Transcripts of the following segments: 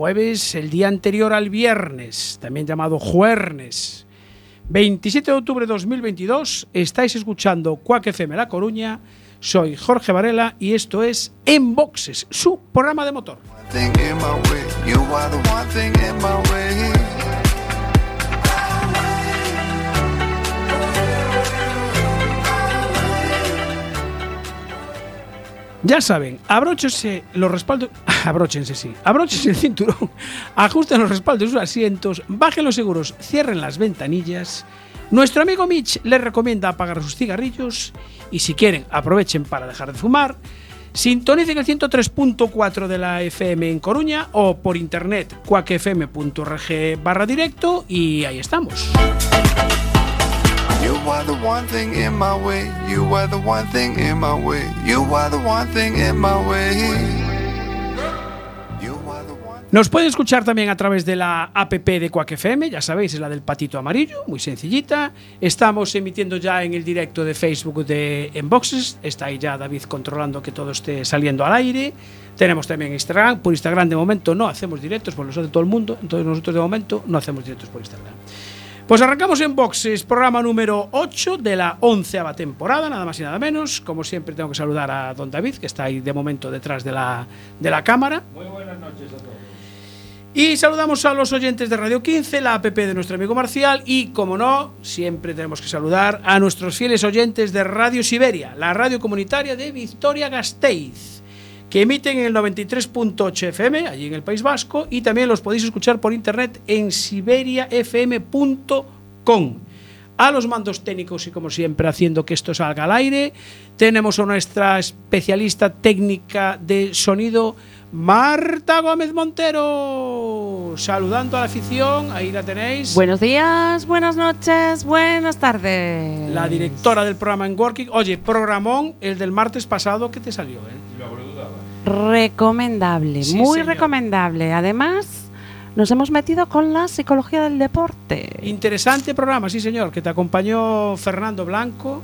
Jueves. El día anterior al viernes, también llamado Juernes. 27 de octubre de 2022, estáis escuchando Cuac FM La Coruña. Soy Jorge Varela y esto es En Boxes, su programa de motor. Ya saben, abróchense los respaldos. Abróchense, sí. Abróchense el cinturón. Ajusten los respaldos de sus asientos. Bajen los seguros. Cierren las ventanillas. Nuestro amigo Mitch les recomienda apagar sus cigarrillos. Y si quieren, aprovechen para dejar de fumar. Sintonicen el 103.4 de la FM en Coruña o por internet cuacfm.org directo y ahí estamos. You are the one thing in my way. You are the one thing in my way. You are the one thing in my way. Nos pueden escuchar también a través de la app de Quack FM, ya sabéis, es la del patito amarillo, muy sencillita. Estamos emitiendo ya en el directo de Facebook de Enboxes, está ahí ya David controlando que todo esté saliendo al aire. Tenemos también Instagram, por Instagram de momento no hacemos directos, por los de todo el mundo, entonces nosotros de momento no hacemos directos por Instagram. Pues arrancamos en Boxes, programa número 8 de la onceava temporada, nada más y nada menos. Como siempre tengo que saludar a don David, que está ahí de momento detrás de la, de la cámara. Y saludamos a los oyentes de Radio 15, la app de nuestro amigo Marcial y, como no, siempre tenemos que saludar a nuestros fieles oyentes de Radio Siberia, la radio comunitaria de Victoria-Gasteiz, que emiten en el 93.8 FM, allí en el País Vasco, y también los podéis escuchar por internet en siberiafm.com. A los mandos técnicos y, como siempre, haciendo que esto salga al aire, tenemos a nuestra especialista técnica de sonido, Marta Gómez Montero, saludando a la afición, ahí la tenéis. Buenos días, buenas noches, buenas tardes. La directora del programa en Working. Oye, programón el del martes pasado, ¿qué te salió? Eh? Recomendable, Sí, muy señor. recomendable. Además, nos hemos metido con la psicología del deporte. Interesante programa, sí señor, que te acompañó Fernando Blanco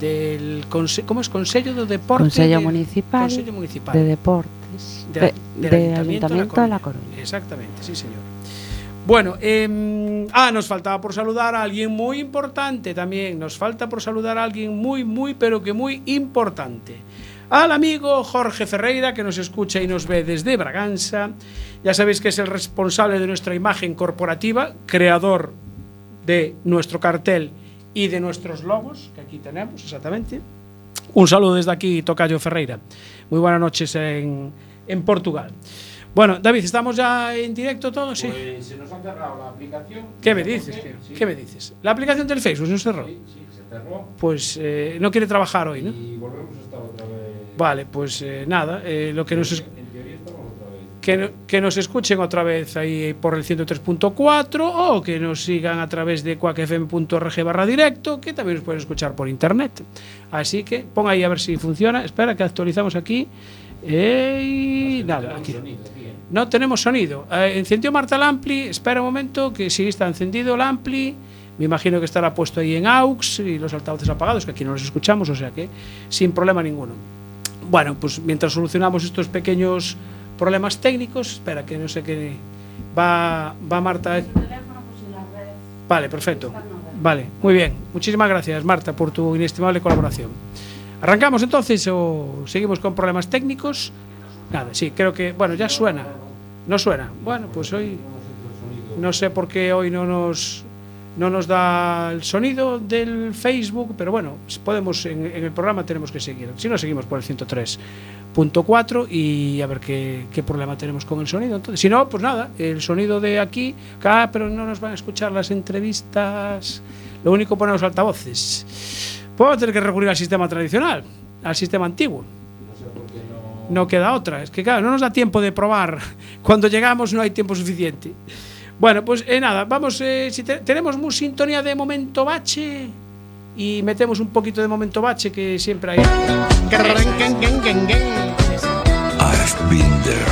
del conse ¿cómo es? Consejo de Deporte Consejo de- Municipal Consejo Municipal de Deportes de- de- del del Ayuntamiento de La Coruña. Exactamente, sí señor. Bueno, em, ah, nos faltaba por saludar a alguien muy importante también. Nos falta por saludar a alguien muy, muy, pero que muy importante. Al amigo Jorge Ferreira, que nos escucha y nos ve desde Braganza. Ya sabéis que es el responsable de nuestra imagen corporativa, creador de nuestro cartel y de nuestros logos, que aquí tenemos exactamente. Un saludo desde aquí, Tocayo Ferreira. Muy buenas noches en, en Portugal. Bueno, David, ¿estamos ya en directo todos? Sí. Pues se nos ha cerrado la aplicación. ¿Qué me ¿Por dices, qué? tío? Sí, ¿Qué me dices? La aplicación del Facebook se nos cerró. Sí, sí, se cerró. Pues eh, no quiere trabajar hoy, ¿no? Y volvemos a estar otra vez. Vale, pues eh, nada, eh, lo que nos, es- que, que nos escuchen otra vez ahí por el 103.4 o que nos sigan a través de cuacfm.org barra directo, que también nos pueden escuchar por internet. Así que pon ahí a ver si funciona. Espera, que actualizamos aquí. Y nada, aquí. No tenemos sonido. Eh, encendió Marta el ampli. Espera un momento, que sí está encendido el ampli. Me imagino que estará puesto ahí en AUX y los altavoces apagados, que aquí no los escuchamos, o sea que sin problema ninguno. Bueno, pues mientras solucionamos estos pequeños problemas técnicos, espera que no sé qué. Va, va Marta. Vale, perfecto. Vale, muy bien. Muchísimas gracias, Marta, por tu inestimable colaboración. ¿Arrancamos entonces o seguimos con problemas técnicos? Nada, sí, creo que. Bueno, ya suena. No suena. Bueno, pues hoy. No sé por qué hoy no nos, no nos da el sonido del Facebook, pero bueno, podemos en, el programa tenemos que seguir. Si no, seguimos por el 103.4 y a ver qué, problema tenemos con el sonido. Entonces, si no, pues nada, el sonido de aquí, ah, pero no nos van a escuchar las entrevistas. Lo único poner los altavoces. Podemos tener que recurrir al sistema tradicional, al sistema antiguo. No queda otra. Es que claro, no nos da tiempo de probar. Cuando llegamos no hay tiempo suficiente. Bueno, pues eh, nada, vamos, eh, si te- tenemos mu- sintonía de momento bache y metemos un poquito de momento bache que siempre hay. I've been there.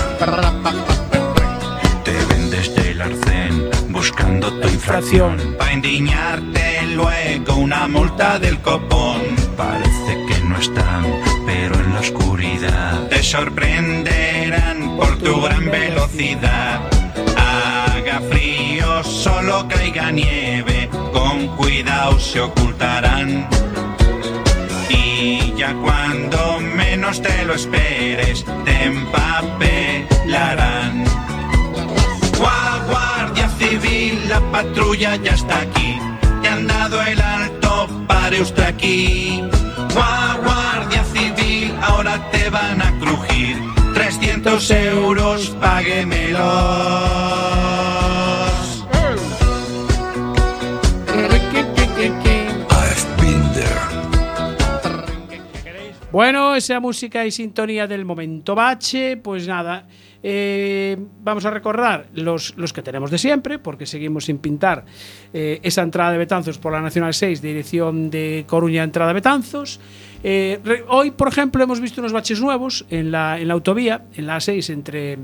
Te vendes del arcén buscando tu infracción. Pa' endiñarte luego una multa del copón. Parece que no están, pero en la oscuridad te sorprenderán por tu gran velocidad. Solo caiga nieve, con cuidado se ocultarán. Y ya cuando menos te lo esperes, te empapelarán. Gua- Guardia Civil, la patrulla ya está aquí. Te han dado el alto, pare usted aquí. Gua- Guardia Civil, ahora te van a crujir. 300 euros, páguemelos. Bueno, esa música y sintonía del momento bache, pues nada, eh, vamos a recordar los, los que tenemos de siempre, porque seguimos sin pintar eh, esa entrada de Betanzos por la Nacional 6, dirección de Coruña, entrada a Betanzos. Eh, hoy, por ejemplo, hemos visto unos baches nuevos en la, en la autovía, en la A6, entre,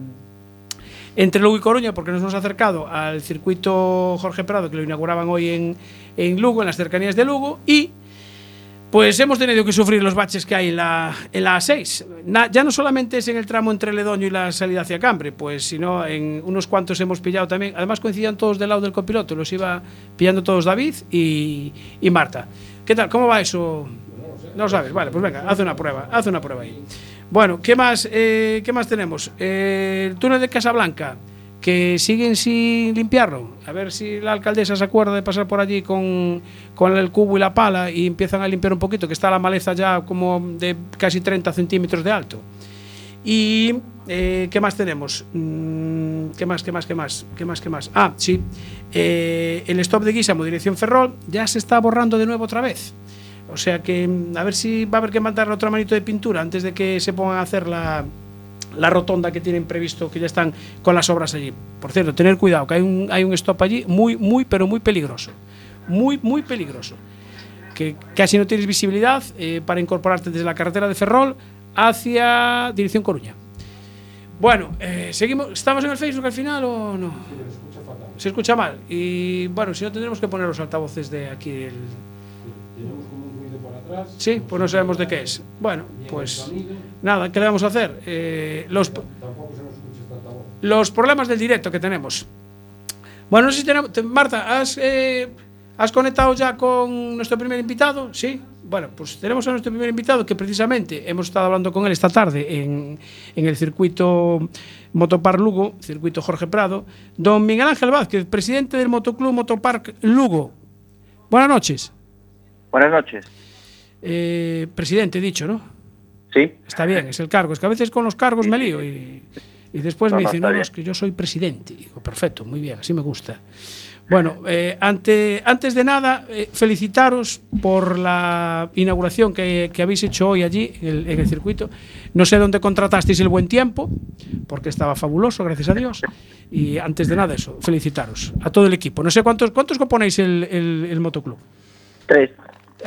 entre Lugo y Coruña, porque nos hemos acercado al circuito Jorge Prado, que lo inauguraban hoy en, en Lugo, en las cercanías de Lugo, y pues hemos tenido que sufrir los baches que hay en la, en la A6. Na- ya no solamente es en el tramo entre Ledoño y la salida hacia Cambre, pues sino en unos cuantos hemos pillado también. Además coincidían todos del lado del copiloto, los iba pillando todos David y, y Marta. ¿Qué tal? ¿Cómo va eso? No lo sabes. Vale, pues venga, haz una prueba, haz una prueba ahí. Bueno, ¿qué más, eh, ¿qué más tenemos? Eh, el túnel de Casablanca, que siguen sin limpiarlo. A ver si la alcaldesa se acuerda de pasar por allí con, con el cubo y la pala y empiezan a limpiar un poquito, que está la maleza ya como de casi 30 centímetros de alto. Y eh, ¿qué más tenemos? Mm, ¿Qué más? ¿Qué más? ¿Qué más? ¿Qué más? ¿Qué más? Ah, sí. Eh, el stop de Guisamo, dirección Ferrol, ya se está borrando de nuevo otra vez. O sea que mm, a ver si va a haber que mandar otra manito de pintura antes de que se pongan a hacer la, la rotonda que tienen previsto, que ya están con las obras allí. Por cierto, tener cuidado, que hay un, hay un stop allí muy, muy, pero muy peligroso. Muy, muy peligroso. Que casi no tienes visibilidad eh, para incorporarte desde la carretera de Ferrol hacia dirección Coruña. Bueno, eh, seguimos. ¿Estamos en el Facebook al final o no? Se escucha mal. Y bueno, si no, tendremos que poner los altavoces de aquí. del- Sí, pues no sabemos de qué es. Bueno, pues nada, ¿qué le vamos a hacer? Eh, los, altavoz. los problemas del directo que tenemos. Bueno, no sé si tenemos. te- Marta, ¿has, eh, ¿has conectado ya con nuestro primer invitado? Sí. Bueno, pues tenemos a nuestro primer invitado que precisamente hemos estado hablando con él esta tarde en, en el circuito Motopar Lugo, circuito Jorge Prado, don Miguel Ángel Vázquez, presidente del Motoclub Motopark Lugo. Buenas noches. Buenas noches. Eh, presidente, he dicho, ¿no? Sí, Está bien, es el cargo. Es que a veces con los cargos me lío y, y después No, me dicen, no, no, es que yo soy presidente. Y digo, perfecto, muy bien, así me gusta. Bueno, eh, ante, antes de nada, eh, felicitaros por la inauguración que, que habéis hecho hoy allí en el, en el circuito. No sé dónde contratasteis el buen tiempo, porque estaba fabuloso, gracias a Dios. Y antes de nada, eso, felicitaros a todo el equipo. No sé cuántos, cuántos componéis el, el, el motoclub. tres.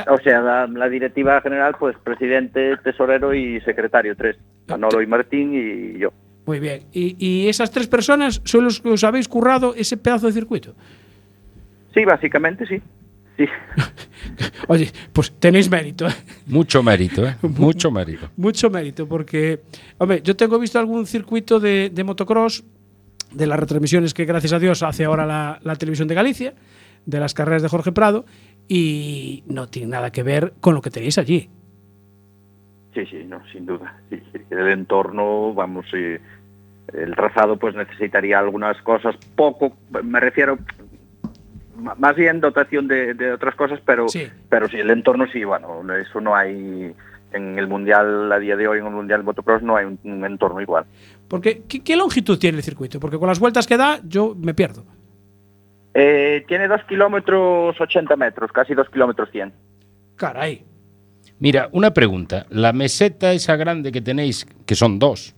O sea, la, la directiva general, pues presidente, tesorero y secretario, tres. Manolo y Martín y yo. Muy bien. Y, y esas tres personas son los que os habéis currado ese pedazo de circuito. Sí, básicamente sí. Sí. Oye, pues tenéis mérito, ¿eh? Mucho mérito, ¿eh? Mucho mérito. mucho mérito, porque, hombre, yo tengo visto algún circuito de, de motocross, de las retransmisiones que gracias a Dios hace ahora la, la televisión de Galicia, de las carreras de Jorge Prado, y no tiene nada que ver con lo que tenéis allí. Sí, sí, no, sin duda. Sí. El entorno, vamos, eh, el trazado pues necesitaría algunas cosas, poco, me refiero más bien dotación de, de otras cosas, pero Sí. pero sí, el entorno sí, bueno, eso no hay en el mundial a día de hoy, en el mundial motocross no hay un, un entorno igual. Porque, ¿qué, qué longitud tiene el circuito? Porque con las vueltas que da, yo me pierdo. Eh, tiene dos kilómetros 80 metros, casi dos kilómetros 100. Caray. Mira, una pregunta. La meseta esa grande que tenéis, que son dos,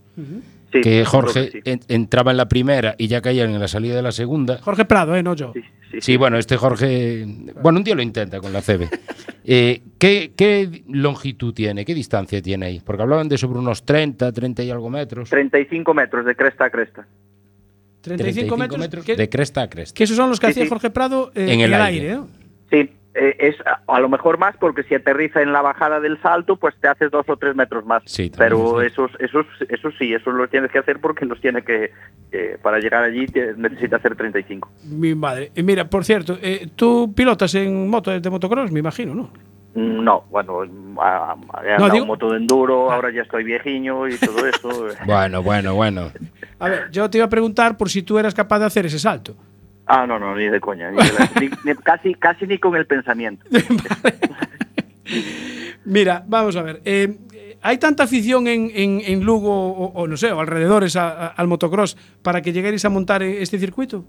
Sí, que Jorge sí. en- entraba en la primera y ya caían en la salida de la segunda. Jorge Prado, ¿eh? No yo. Sí, sí, Sí, bueno, este Jorge, bueno, un día lo intenta con la CB. Eh, ¿qué, qué longitud tiene? ¿Qué distancia tiene ahí? Porque hablaban de sobre unos 30, 30 y algo metros. 35 metros de cresta a cresta. 35, metros. que, de cresta a cresta. que esos son los que Sí, hacía sí. Jorge Prado eh, En el aire. ¿no? Sí, eh, es a, a lo mejor más porque si aterriza en la bajada del salto, pues te haces dos o tres metros más. Sí, Pero es esos, esos, esos sí, esos los tienes que hacer porque los tiene que, eh, para llegar allí te- necesita hacer 35. Mi madre. Y mira, por cierto, eh, tú pilotas en moto de motocross, me imagino, ¿no? No, bueno, a- a- he No, digo- moto de enduro, ahora ya estoy viejiño y todo eso. eh. Bueno, bueno, bueno. A ver, yo te iba a preguntar por si tú eras capaz de hacer ese salto. Ah, no, no, ni de coña. ni de la- ni- ni- casi, casi ni con el pensamiento. Mira, vamos a ver. eh, ¿Hay tanta afición en, en- en Lugo o, o no sé, o alrededores a- a- al motocross para que lleguéis a montar eh, este circuito?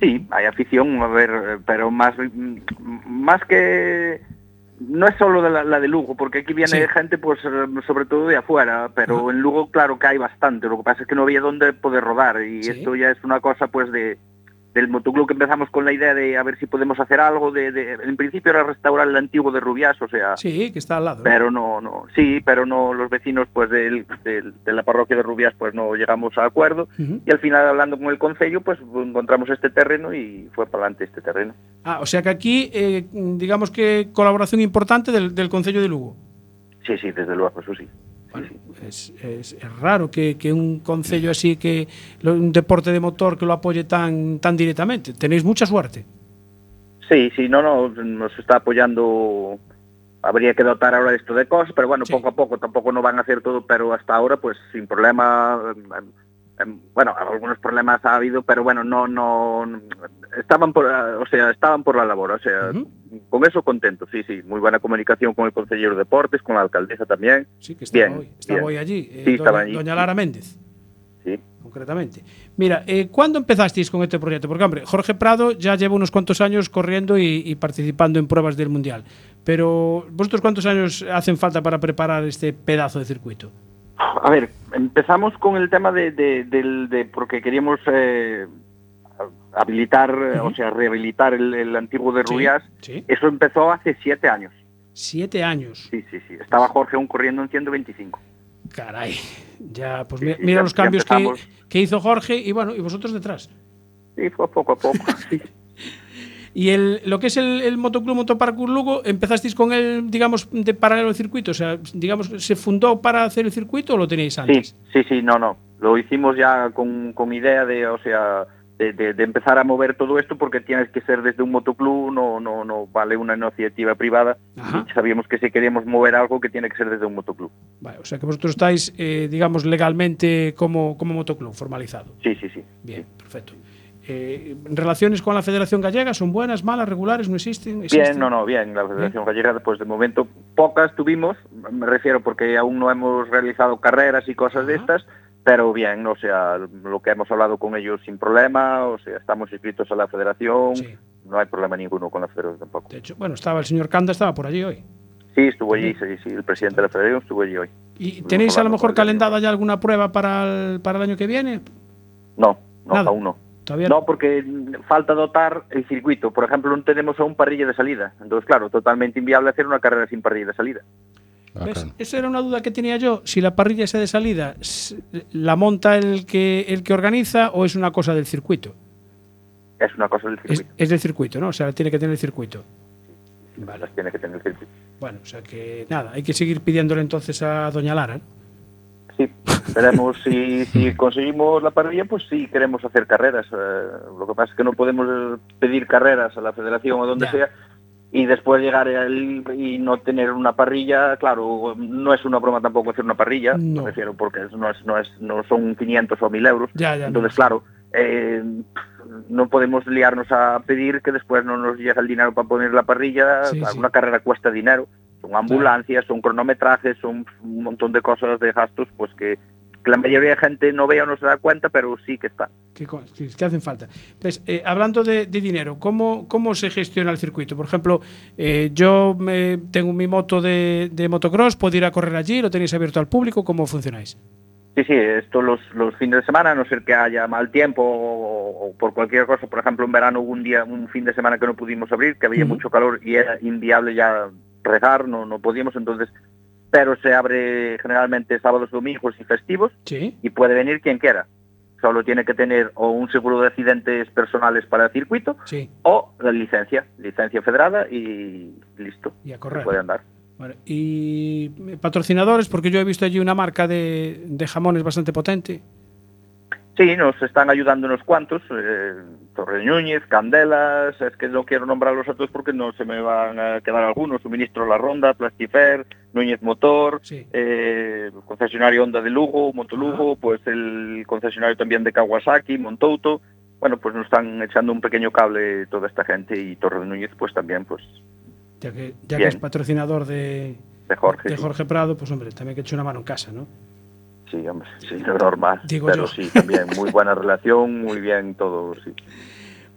Sí, hay afición, a ver, pero más, más que no es solo de la, la de Lugo, porque aquí viene Sí. gente, pues, sobre todo de afuera, pero en Lugo, claro que hay bastante. Lo que pasa es que no había dónde poder rodar y Sí. esto ya es una cosa, pues, de del motoclub que empezamos con la idea de a ver si podemos hacer algo. De, de- en principio era restaurar el antiguo de Rubias, o sea, Sí, que está al lado. ¿no? pero no, no, sí, pero no los vecinos, pues, del- del- de la parroquia de Rubias, pues, no llegamos a acuerdo. Y al final, hablando con el concello, pues encontramos este terreno y fue para adelante este terreno. Ah, o sea que aquí, eh, digamos que colaboración importante del, del Concello de Lugo. Sí, sí, desde luego, eso sí. bueno, es, es, es raro que, que un concello así que un deporte de motor que lo apoye tan tan directamente. Tenéis mucha suerte. Sí, sí, no, no, nos está apoyando. Habría que dotar ahora esto de cosas, pero bueno, sí. poco a poco tampoco no van a hacer todo, pero hasta ahora, pues sin problema, em, bueno, algunos problemas ha habido, pero bueno, no, no, estaban por, o sea, estaban por la labor, o sea, con eso contento, sí, sí, muy buena comunicación con el consejero de deportes, con la alcaldesa también, Sí, que estaba Bien, hoy, estaba bien. hoy allí. eh, Sí, doña, estaba allí. doña Lara Méndez, sí. concretamente. Mira, eh, ¿cuándo empezasteis con este proyecto? Porque, hombre, Jorge Prado ya lleva unos cuantos años corriendo y, y participando en pruebas del Mundial. Pero, ¿vosotros cuántos años hacen falta para preparar este pedazo de circuito? A ver, empezamos con el tema de, de, del- de- porque queríamos eh, habilitar, eh, o sea, rehabilitar el, el antiguo de Rubias. sí. Eso empezó hace siete años. Siete años. Sí, sí, sí. Estaba Jorge aún corriendo en 125. Caray. Ya, pues Sí, mira ya- los cambios que, que hizo Jorge y bueno, y vosotros detrás. Sí, fue poco a poco. sí. Y el, lo que es el, el Motoclub Motoparkour Lugo, ¿empezasteis con él, digamos, de paralelo al circuito? O sea, digamos, ¿se fundó para hacer el circuito o lo teníais sí, antes? sí, sí, no, no. Lo hicimos ya con, con idea de, o sea, de, de- de empezar a mover todo esto porque tienes que ser desde un motoclub, no, no, no vale una iniciativa privada. Y sabíamos que si queríamos mover algo que tiene que ser desde un motoclub. Vale, o sea que vosotros estáis, eh, digamos, legalmente como, como motoclub, formalizado. Sí, sí, sí. Bien, perfecto. Eh, ¿Relaciones con la Federación Gallega son buenas, malas, regulares? ¿No existen? Bien, no, no, bien. La Federación Gallega, pues de momento pocas tuvimos, me refiero porque aún no hemos realizado carreras y cosas de estas, pero bien, o sea, lo que hemos hablado con ellos sin problema, o sea, estamos inscritos a la Federación, Sí. no hay problema ninguno con la Federación tampoco. De hecho, bueno, estaba el señor Canda, estaba por allí hoy. Sí, estuvo allí, sí, sí, el presidente de la Federación estuvo allí hoy. ¿Y tenéis a lo mejor calendada ya alguna prueba para el, para el año que viene? No, no, Nada. aún no. Todavía No, porque falta dotar el circuito. Por ejemplo, no tenemos aún parrilla de salida. Entonces, claro, totalmente inviable hacer una carrera sin parrilla de salida. Ah, ¿Ves? Esa era una duda que tenía yo. Si la parrilla esa de salida la monta el que, el que organiza o es una cosa del circuito. Es una cosa del Es, circuito. es del circuito, ¿no? O sea, tiene que tener el circuito. Vale. Las tiene que tener el circuito. Bueno, o sea que nada, hay que seguir pidiéndole entonces a Doña Lara. ¿no? Sí, esperemos si, si conseguimos la parrilla, pues sí queremos hacer carreras. Eh, lo que pasa es que no podemos pedir carreras a la federación o donde Ya. sea y después llegar al- y no tener una parrilla. Claro, no es una broma tampoco hacer una parrilla, No. me refiero, porque no, es, no, es, no son 500 o 1000 euros. Ya, ya, Entonces, no. claro, eh, no podemos liarnos a pedir que después no nos llega el dinero para poner la parrilla. Sí, Claro, sí. Una carrera cuesta dinero. Son ambulancias, son cronometrajes, son un montón de cosas de gastos, pues que, que la mayoría de gente no ve o no se da cuenta, pero sí que está. que, co- que- que hacen falta. Pues, eh, hablando de, de dinero, ¿cómo, ¿cómo se gestiona el circuito? Por ejemplo, eh, yo me, tengo mi moto de, de motocross, ¿puedo ir a correr allí? ¿Lo tenéis abierto al público? ¿Cómo funcionáis? Sí, sí, esto los, los fines de semana, a no ser que haya mal tiempo o, o por cualquier cosa. Por ejemplo, en verano hubo un día, un fin de semana que no pudimos abrir, que había mucho calor y era inviable ya regar, no, no podíamos, entonces, pero se abre generalmente sábados, domingos y festivos Sí. y puede venir quien quiera. Solo tiene que tener o un seguro de accidentes personales para el circuito Sí. o la licencia, licencia federada y listo, Y a se correr. puede andar. Vale. Y eh, patrocinadores, porque yo he visto allí una marca de, de jamones bastante potente. Sí, nos están ayudando unos cuantos, eh, Torre Núñez, Candelas, es que no quiero nombrarlos a todos porque no se me van a quedar algunos, Suministro La Ronda, Plastifer, Núñez Motor, Sí. eh, el concesionario Honda de Lugo, Motolugo, pues el concesionario también de Kawasaki, Montouto, bueno, pues nos están echando un pequeño cable toda esta gente y Torre de Núñez pues también pues Ya que, ya que es patrocinador de, de Jorge. de sí. Jorge Prado, pues hombre, también que eche una mano en casa, ¿no? Sí, hombre, sí, no normal, Digo pero yo. sí, también muy buena relación, muy bien todo, sí.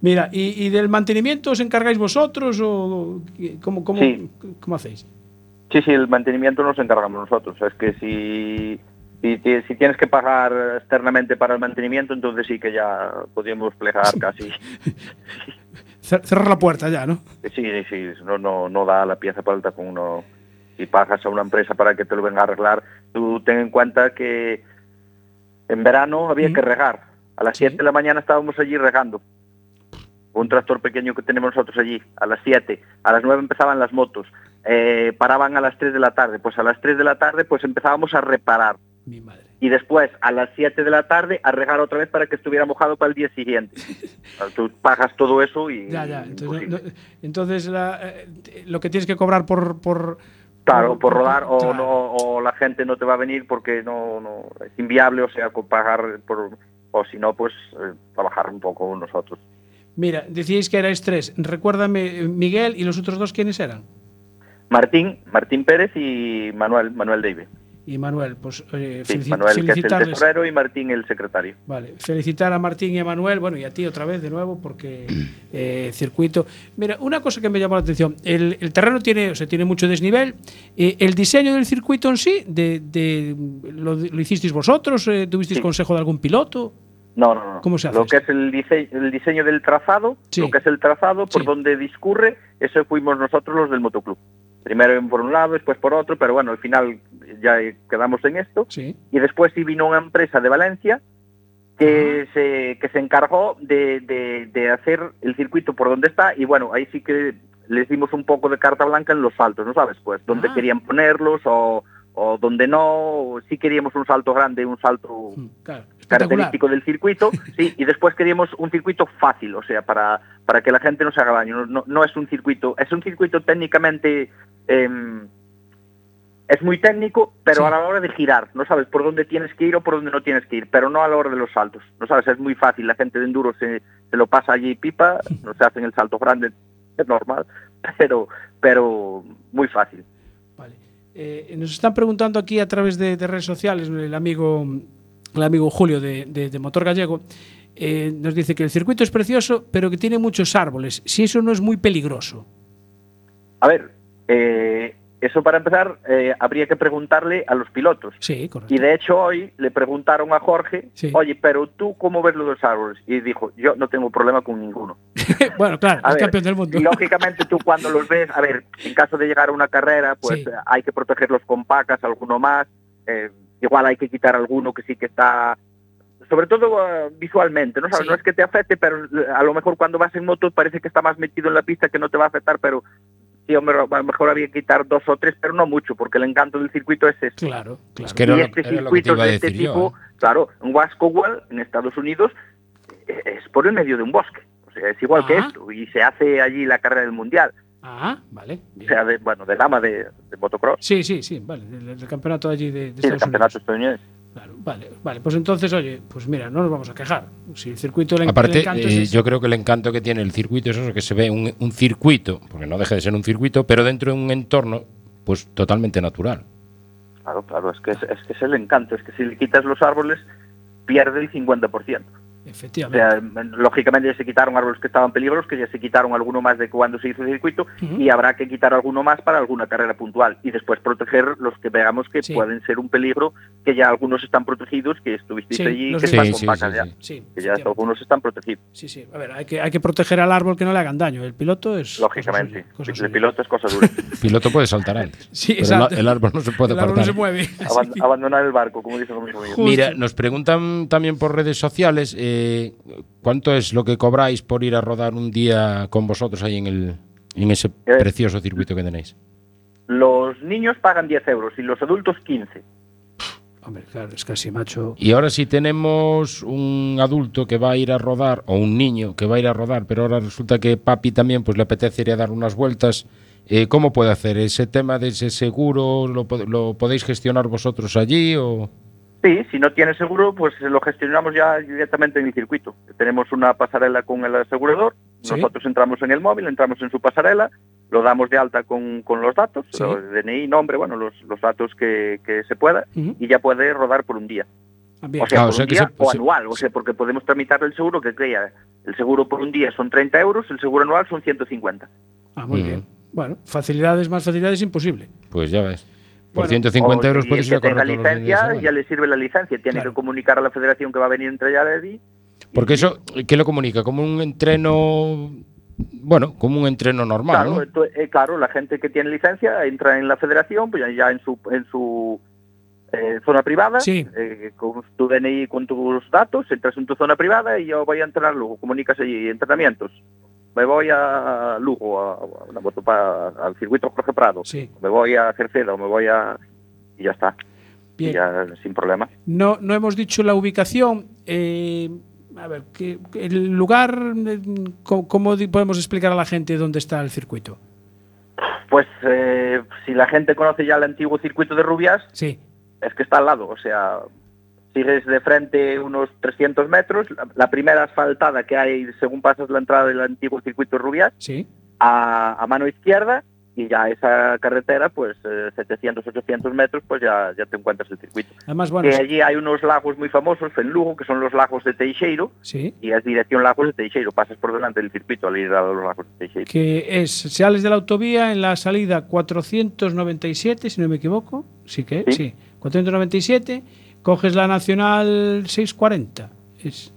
Mira, ¿y, y del mantenimiento os encargáis vosotros o cómo, cómo, Sí. cómo hacéis? Sí, sí, el mantenimiento nos encargamos nosotros. Es que si, si tienes que pagar externamente para el mantenimiento, entonces sí que ya podríamos plegar casi. Cer- Cerrar la puerta ya, ¿no? Sí, sí, no, no, no da la pieza falta con uno. Si pagas a una empresa para que te lo venga a arreglar, tú ten en cuenta que en verano había Mm. que regar. A las Sí. 7 de la mañana estábamos allí regando. Un tractor pequeño que tenemos nosotros allí, a las 7. A las 9 empezaban las motos. Eh, paraban a las 3 de la tarde. Pues a las 3 de la tarde pues empezábamos a reparar. Mi madre. Y después a las 7 de la tarde a regar otra vez para que estuviera mojado para el día siguiente. Sea, Tú pagas todo eso y... Ya, ya. Entonces, imposible. no- no- entonces la- eh, lo que tienes que cobrar por... por Claro, por rodar o, claro. no, o la gente no te va a venir porque no, no es inviable, o sea, pagar por, o si no, pues eh, trabajar un poco nosotros. Mira, decíais que erais tres. Recuérdame, eh, Miguel y los otros dos, ¿quiénes eran? Martín, Martín Pérez y Manuel, Manuel David. Y Manuel, pues eh, Sí, Manuel, que es el felicitarles. tesorero, y Martín, el secretario. Vale, felicitar a Martín y a Manuel, bueno, y a ti otra vez de nuevo, porque eh, circuito. Mira, una cosa que me llamó la atención, el, el terreno tiene, o sea, tiene mucho desnivel. eh, el diseño del circuito en sí, de, de- lo, lo hicisteis vosotros? Eh, ¿Tuvisteis Sí. consejo de algún piloto? No, no, no. ¿Cómo se hace Lo que es el diseño, el diseño del trazado, Sí. lo que es el trazado por donde discurre, eso fuimos nosotros los del motoclub. Primero por un lado, después por otro, pero bueno, al final ya quedamos en esto. Sí. y después sí vino una empresa de Valencia que, se, que se encargó de, de- de hacer el circuito por donde está y bueno, ahí sí que les dimos un poco de carta blanca en los saltos, ¿no sabes? Pues donde Ah. querían ponerlos o, o donde no, o sí queríamos un salto grande, un salto Mm, Claro. Característico del circuito, sí, y después queríamos un circuito fácil, o sea, para, para que la gente no se haga daño. No, no- es un circuito, es un circuito técnicamente, em, es muy técnico, pero Sí. a la hora de girar, no sabes por dónde tienes que ir o por dónde no tienes que ir, pero no a la hora de los saltos, no sabes, es muy fácil, la gente de enduro se, se lo pasa allí pipa, no se hacen el salto grande, es normal, pero, pero muy fácil. Vale. Eh, nos están preguntando aquí a través de, de redes sociales, el amigo, el amigo Julio de, de- de Motor Gallego, eh, nos dice que el circuito es precioso, pero que tiene muchos árboles. Si eso no es muy peligroso. A ver, eh, eso para empezar eh, habría que preguntarle a los pilotos. Sí, correcto. Y de hecho hoy le preguntaron a Jorge, Sí. oye, pero tú cómo ves lo de los árboles? Y dijo, yo no tengo problema con ninguno. bueno, claro, es campeón del mundo. Y lógicamente tú cuando los ves, a ver, en caso de llegar a una carrera, pues Sí. hay que protegerlos con pacas, alguno más. eh, igual hay que quitar alguno que sí que está, sobre todo eh, visualmente, ¿no? ¿Sabes? Sí. No es que te afecte, pero eh, a lo mejor cuando vas en moto parece que está más metido en la pista que no te va a afectar, pero sí, hombre, a lo mejor había que quitar dos o tres, pero no mucho, porque el encanto del circuito es ese. Claro, claro. Es que y este circuito de este yo, tipo, ¿eh? claro, en Wascowell, en Estados Unidos, eh, es por el medio de un bosque. O sea, es igual que esto. Y se hace allí la carrera del mundial. Ah, vale. O bien. sea, de, bueno, de dama de, de motocross. Sí, sí, sí, vale. Del, del campeonato allí de, de Sí, el campeonato Unidos. estadounidense. Claro, vale, vale. Pues entonces, oye, pues mira, no nos vamos a quejar. Si el circuito le Aparte, encanto eh, es yo creo que el encanto que tiene el circuito es eso, que se ve un, un circuito, porque no deja de ser un circuito, pero dentro de un entorno pues totalmente natural. Claro, claro, es que es, es que es el encanto. Es que si le quitas los árboles, pierde el 50%. O Efectivamente. sea, lógicamente ya se quitaron árboles que estaban peligrosos, que ya se quitaron alguno más de cuando se hizo el circuito, y habrá que quitar alguno más para alguna carrera puntual. Y después proteger los que veamos que Sí. pueden ser un peligro, que ya algunos están protegidos, que estuvisteis Sí, allí, los que están Sí, con sí, vacas sí, ya. sí. Sí, Que ya algunos están protegidos. sí, sí. A ver, hay que, hay que proteger al árbol que no le hagan daño. El piloto es. Lógicamente. cosa suya, cosa el piloto es cosa dura. El piloto puede saltar antes. Sí, pero el, exacto. el árbol no se puede El árbol no se mueve. Aban- abandonar el barco, como dice mi amigo. Justo. Mira, nos preguntan también por redes sociales eh, cuánto es lo que cobráis por ir a rodar un día con vosotros ahí en el en ese Eh. precioso circuito que tenéis. Los niños pagan 10 euros y los adultos 15. Hombre, claro, es casi macho. Y ahora si tenemos un adulto que va a ir a rodar o un niño que va a ir a rodar, pero ahora resulta que papi también pues le apetece ir a dar unas vueltas, eh, ¿cómo puede hacer ese tema de ese seguro? ¿Lo, lo podéis gestionar vosotros allí o Sí, si no tiene seguro, pues lo gestionamos ya directamente en el circuito. Tenemos una pasarela con el asegurador, Sí. nosotros entramos en el móvil, entramos en su pasarela, lo damos de alta con, con los datos, Sí. los DNI, nombre, bueno, los, los datos que, que se pueda, y ya puede rodar por un día. Ah, bien. O sea, Ah, o por sea un día se- o se- anual, o sea, porque podemos tramitar el seguro que crea. El seguro por un día son 30 euros, el seguro anual son 150. Ah, muy bien. Bueno, facilidades más facilidades imposible. pues ya ves? Por Bueno, 150 O euros puedes ir a correr licencia, ya le sirve la licencia. Tiene Claro. que comunicar a la federación que va a venir entre ya allí. Porque eso, ¿qué lo comunica? Como un entreno, bueno, como un entreno normal, Claro, eh, claro, la gente que tiene licencia entra en la federación, pues ya- ya en su en su eh, zona privada, Sí. eh, con tu DNI, con tus datos, entras en tu zona privada y yo voy a entrenar luego, comunicas allí entrenamientos. Me voy a Lugo, a, a una moto pa- al circuito Jorge Prado, Sí. me voy a Cerceda o me voy a... y ya está, y Bien. ya sin problema. No, no hemos dicho la ubicación. eh, a ver, que el lugar, ¿cómo, podemos explicar a la gente dónde está el circuito? Pues eh, si la gente conoce ya el antiguo circuito de Rubias, Sí, es que está al lado, o sea, sigues de frente unos 300 metros, la, la primera asfaltada que hay según pasas la entrada del antiguo circuito Rubias, sí. a, a mano izquierda, y ya esa carretera, pues eh, 700, 800 metros, pues ya, ya te encuentras el circuito. Además, bueno, Que allí hay unos lagos muy famosos en Lugo, que son los lagos de Teixeiro, sí. y es dirección lagos de Teixeiro, pasas por delante del circuito al ir a los lagos de Teixeiro. Que es, sales de la autovía en la salida 497, si no me equivoco. Sí que, Sí. sí. 497, coges la Nacional 640. Es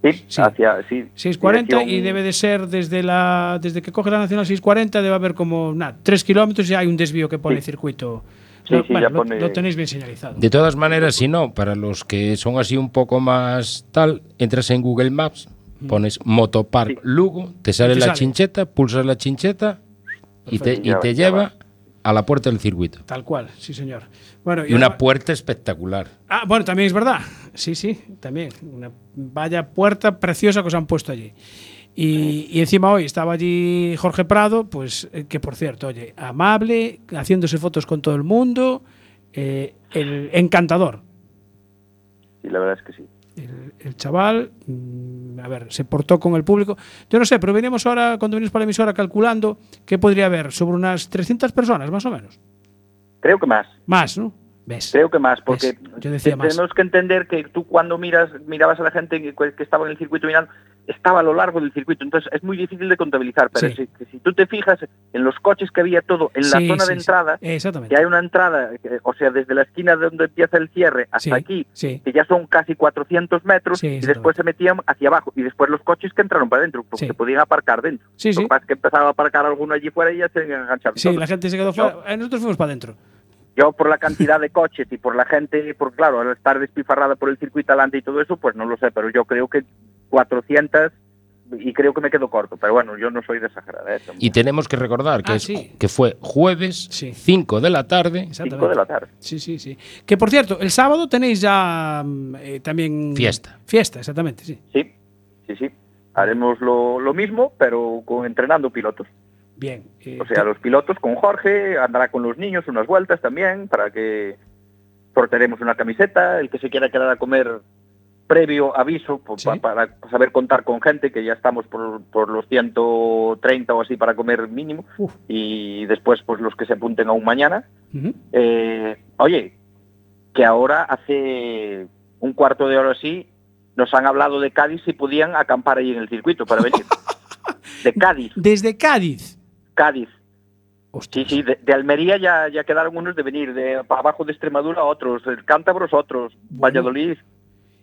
Sí, Sí. hacia, sí, 640 y debe de ser desde la desde que coge la Nacional 640 debe haber como nada, 3 kilómetros y hay un desvío que pone Sí. circuito. Sí, Lo- sí, bueno, lo- pone- lo tenéis bien señalizado. De todas maneras, si no, para los que son así un poco más tal, entras en Google Maps, pones Motopark Sí. Lugo, te sale te la sale. chincheta, pulsas la chincheta y te, y te lleva va. A la puerta del circuito. Tal cual, sí, señor. Bueno, Y una ahora- puerta espectacular. Ah, bueno, también es verdad. Sí, sí, también. Una vaya puerta preciosa que os han puesto allí. Y, y encima hoy estaba allí Jorge Prado, pues eh, que por cierto, oye, amable, haciéndose fotos con todo el mundo, eh, el encantador. Sí, la verdad es que sí. El, el chaval, mm, a ver, se portó con el público. Yo no sé, pero venimos ahora, cuando venimos para la emisora, calculando que podría haber sobre unas 300 personas, más o menos. Creo que más. Más, ¿no? ¿Ves? Creo que más, porque Yo decía más. tenemos que entender que tú cuando miras mirabas a la gente que, que estaba en el circuito mirando, estaba a lo largo del circuito, entonces es muy difícil de contabilizar, pero Sí. si, si tú te fijas en los coches que había todo en la Sí, zona sí, de entrada, que hay una entrada, o sea, desde la esquina de donde empieza el cierre hasta aquí, que ya son casi 400 metros, y después se metían hacia abajo, y después los coches que entraron para adentro, porque se podían aparcar dentro. Lo que pasa es que empezaba a aparcar alguno allí fuera y ya se engancharon. Sí, todos. la gente se quedó fuera. Eh, Nosotros fuimos para adentro. Yo por la cantidad de coches y por la gente, por claro, al estar despifarrada por el circuito adelante y todo eso, pues no lo sé, pero yo creo que 400 y creo que me quedo corto, pero bueno, yo no soy de exagerar. ¿eh? Y tenemos que recordar que, Ah, es- sí. que fue jueves, Sí. 5 de la tarde, Exactamente. 5 de la tarde. Sí, sí, sí. Que por cierto, el sábado tenéis ya mm, eh, también. Fiesta. Fiesta, exactamente, sí. Sí, sí, sí. Haremos lo, lo mismo, pero con entrenando pilotos. Bien. eh, O sea, los pilotos con Jorge, andará con los niños unas vueltas también para que sortearemos una camiseta, el que se quiera quedar a comer previo aviso po- Sí. pa- para saber contar con gente, que ya estamos por, por los 130 o así para comer mínimo, Uf. y después pues los que se apunten aún mañana. Eh, oye, que ahora hace un cuarto de hora así nos han hablado de Cádiz si podían acampar ahí en el circuito para venir. De Cádiz, Desde Cádiz. Cádiz. Sí, sí, de, de Almería ya, ya quedaron unos de venir, de para abajo de Extremadura otros, el Cántabros otros, Valladolid,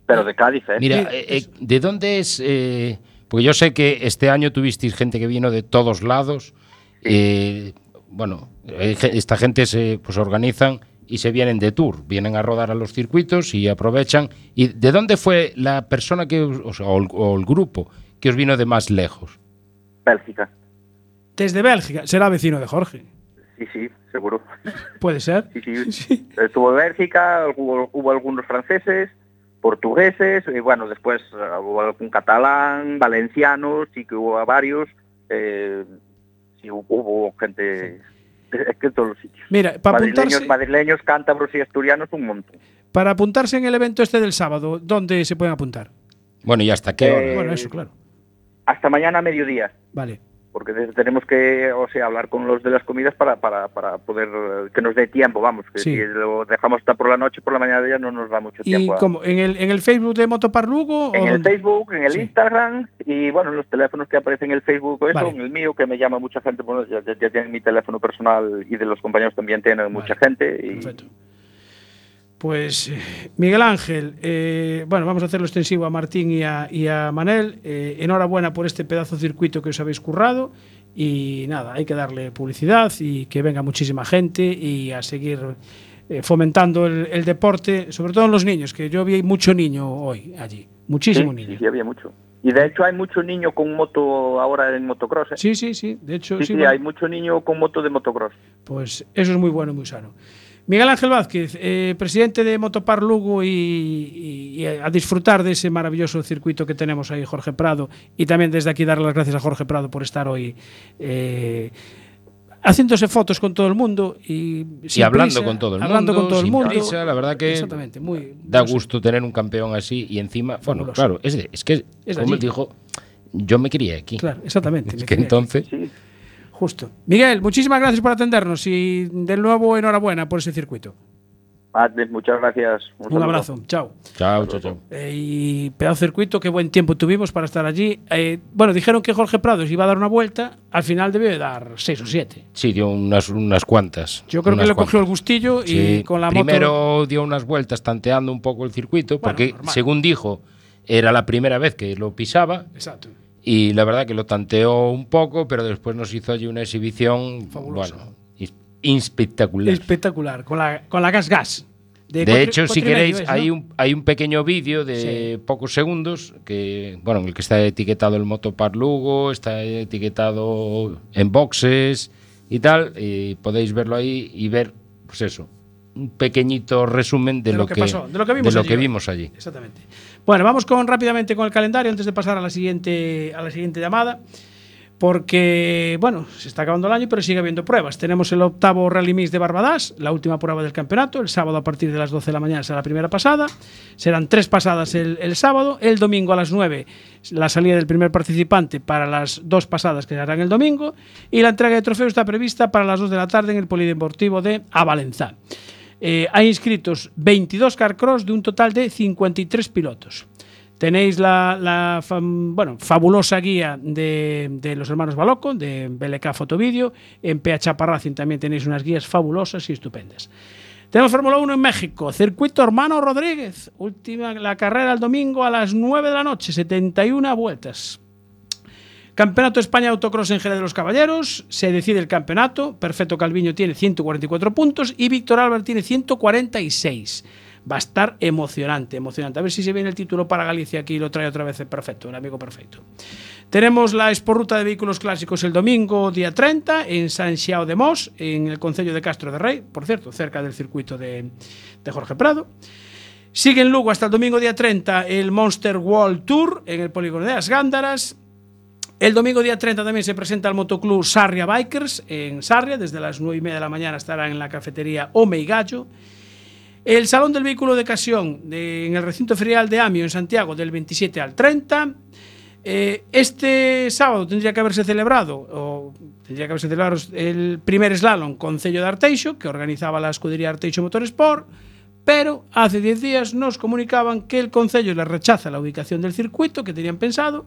pero de Cádiz, ¿eh? Mira, eh, eh, ¿de dónde es? eh, porque yo sé que este año tuvisteis gente que vino de todos lados. eh, bueno, eh, esta gente se pues organizan y se vienen de tour, vienen a rodar a los circuitos y aprovechan. ¿Y de dónde fue la persona que os- o, sea, o el, o el grupo que os vino de más lejos? Bélgica. Desde Bélgica. Será vecino de Jorge. Sí, sí, seguro. Puede ser. Sí, sí. Sí. Estuvo en Bélgica, hubo, hubo algunos franceses, portugueses, y bueno, después eh, hubo algún catalán, valencianos, sí que hubo varios, eh, sí hubo, hubo gente de, de todos los sitios. Mira, para madrileños, apuntarse, madrileños, cántabros y asturianos, un montón. para apuntarse en el evento este del sábado, ¿dónde se pueden apuntar? Bueno, ¿y hasta qué Eh, hora? Bueno, eso, claro. Hasta mañana a mediodía. Vale. Porque tenemos que, o sea, hablar con los de las comidas para, para, para poder eh, que nos dé tiempo, vamos, que Sí. si lo dejamos hasta por la noche, por la mañana ya no nos da mucho ¿Y tiempo. a- cómo? ¿En el, ¿En el Facebook de Motopar Lugo? En o el? Facebook, en el Sí. Instagram y bueno, en los teléfonos que aparecen en el Facebook o eso, Vale. en el mío que me llama mucha gente, bueno, ya, ya- tienen mi teléfono personal y de los compañeros también tienen mucha gente y Perfecto. Pues eh, Miguel Ángel, eh, bueno, vamos a hacerlo extensivo a Martín y a, y a Manel. Eh, enhorabuena por este pedazo de circuito que os habéis currado. Y nada, hay que darle publicidad y que venga muchísima gente y a seguir eh, fomentando el, el deporte, sobre todo en los niños, que yo vi mucho niño hoy allí. Muchísimo sí, niño. sí, sí, había mucho. Y de hecho hay mucho niño con moto ahora en motocross. ¿eh? Sí, sí, sí. De hecho, Sí, sí, sí, bueno, hay mucho niño con moto de motocross. Pues eso es muy bueno y muy sano. Miguel Ángel Vázquez, eh, presidente de Motopar Lugo y, y- y a disfrutar de ese maravilloso circuito que tenemos ahí, Jorge Prado. Y también desde aquí darle las gracias a Jorge Prado por estar hoy eh, haciéndose fotos con todo el mundo y, Y hablando prisa, con todo el hablando mundo, con todo el mundo. prisa, la verdad que Exactamente, muy Da gusto tener un campeón así y encima, bueno, Fabuloso. claro, es, de- es que, Es como allí. dijo, yo me quería aquí. Claro, exactamente. Es que entonces, Sí, Justo. Miguel, muchísimas gracias por atendernos y de nuevo enhorabuena por ese circuito. Vale, muchas gracias. Un abrazo. Chao. chao, chao, chao. Eh, y pedazo de circuito, qué buen tiempo tuvimos para estar allí. Eh, bueno, dijeron que Jorge Prados iba a dar una vuelta, al final debió de dar seis o siete. Sí, dio unas, unas cuantas. Yo creo que le cogió el gustillo y Sí, con la moto... Primero dio unas vueltas tanteando un poco el circuito, porque según dijo, era la primera vez que lo pisaba. Exacto. Y la verdad que lo tanteó un poco, pero después nos hizo allí una exhibición, Fabulosa. bueno, espectacular. Espectacular, con la, con la gas gas. De hecho, si queréis, hay, un, hay un pequeño vídeo de pocos segundos que, bueno, en el que está etiquetado el Motopar Lugo, está etiquetado en boxes y tal, y podéis verlo ahí y ver, pues eso, un pequeñito resumen de, lo, que, pasó, de lo que vimos de lo que vimos allí. Exactamente. Bueno, vamos con rápidamente con el calendario antes de pasar a la siguiente, a la siguiente llamada. Porque, bueno, se está acabando el año, pero sigue habiendo pruebas. Tenemos el octavo Rally Mix de Barbadas, la última prueba del campeonato. El sábado a partir de las 12 de la mañana será la primera pasada. Serán tres pasadas el, sábado. El domingo a las 9 la salida del primer participante para las dos pasadas que se harán el domingo. Y la entrega de trofeo está prevista para las 2 de la tarde en el Polideportivo de Avalenzá. Eh, hay inscritos 22 carcross de un total de 53 pilotos. Tenéis la, bueno, fabulosa guía de, los hermanos Baloco, de BLK Fotovideo. En PH Chaparracing también tenéis unas guías fabulosas y estupendas. Tenemos Fórmula 1 en México, circuito Hermano Rodríguez. Última la carrera el domingo a las 9 de la noche, 71 vueltas. Campeonato de España Autocross en Jerez de los Caballeros. Se decide el campeonato. Perfecto Calviño tiene 144 puntos y Víctor Álvarez tiene 146. Va a estar emocionante, emocionante. A ver si se viene el título para Galicia aquí y lo trae otra vez el perfecto, un amigo perfecto. Tenemos la esporruta de vehículos clásicos el domingo, día 30, en San Xiao de Mos, en el Concello de Castro de Rey, por cierto, cerca del circuito de, de Jorge Prado. Sigue en Lugo hasta el domingo, día 30, el Monster World Tour en el polígono de las Gándaras. El domingo día 30 también se presenta el motoclub Sarria Bikers en Sarria, desde las 9 y media de la mañana estará en la cafetería Omeigallo. El Salón del Vehículo de Ocasión de, en el recinto ferial de Amio, en Santiago, del 27 al 30. Eh, este sábado tendría que haberse celebrado, o tendría que haberse celebrado el primer slalom con Cello de Arteixo, que organizaba la escudería Arteixo Motorsport, pero hace 10 días nos comunicaban que el Concello le rechaza la ubicación del circuito que tenían pensado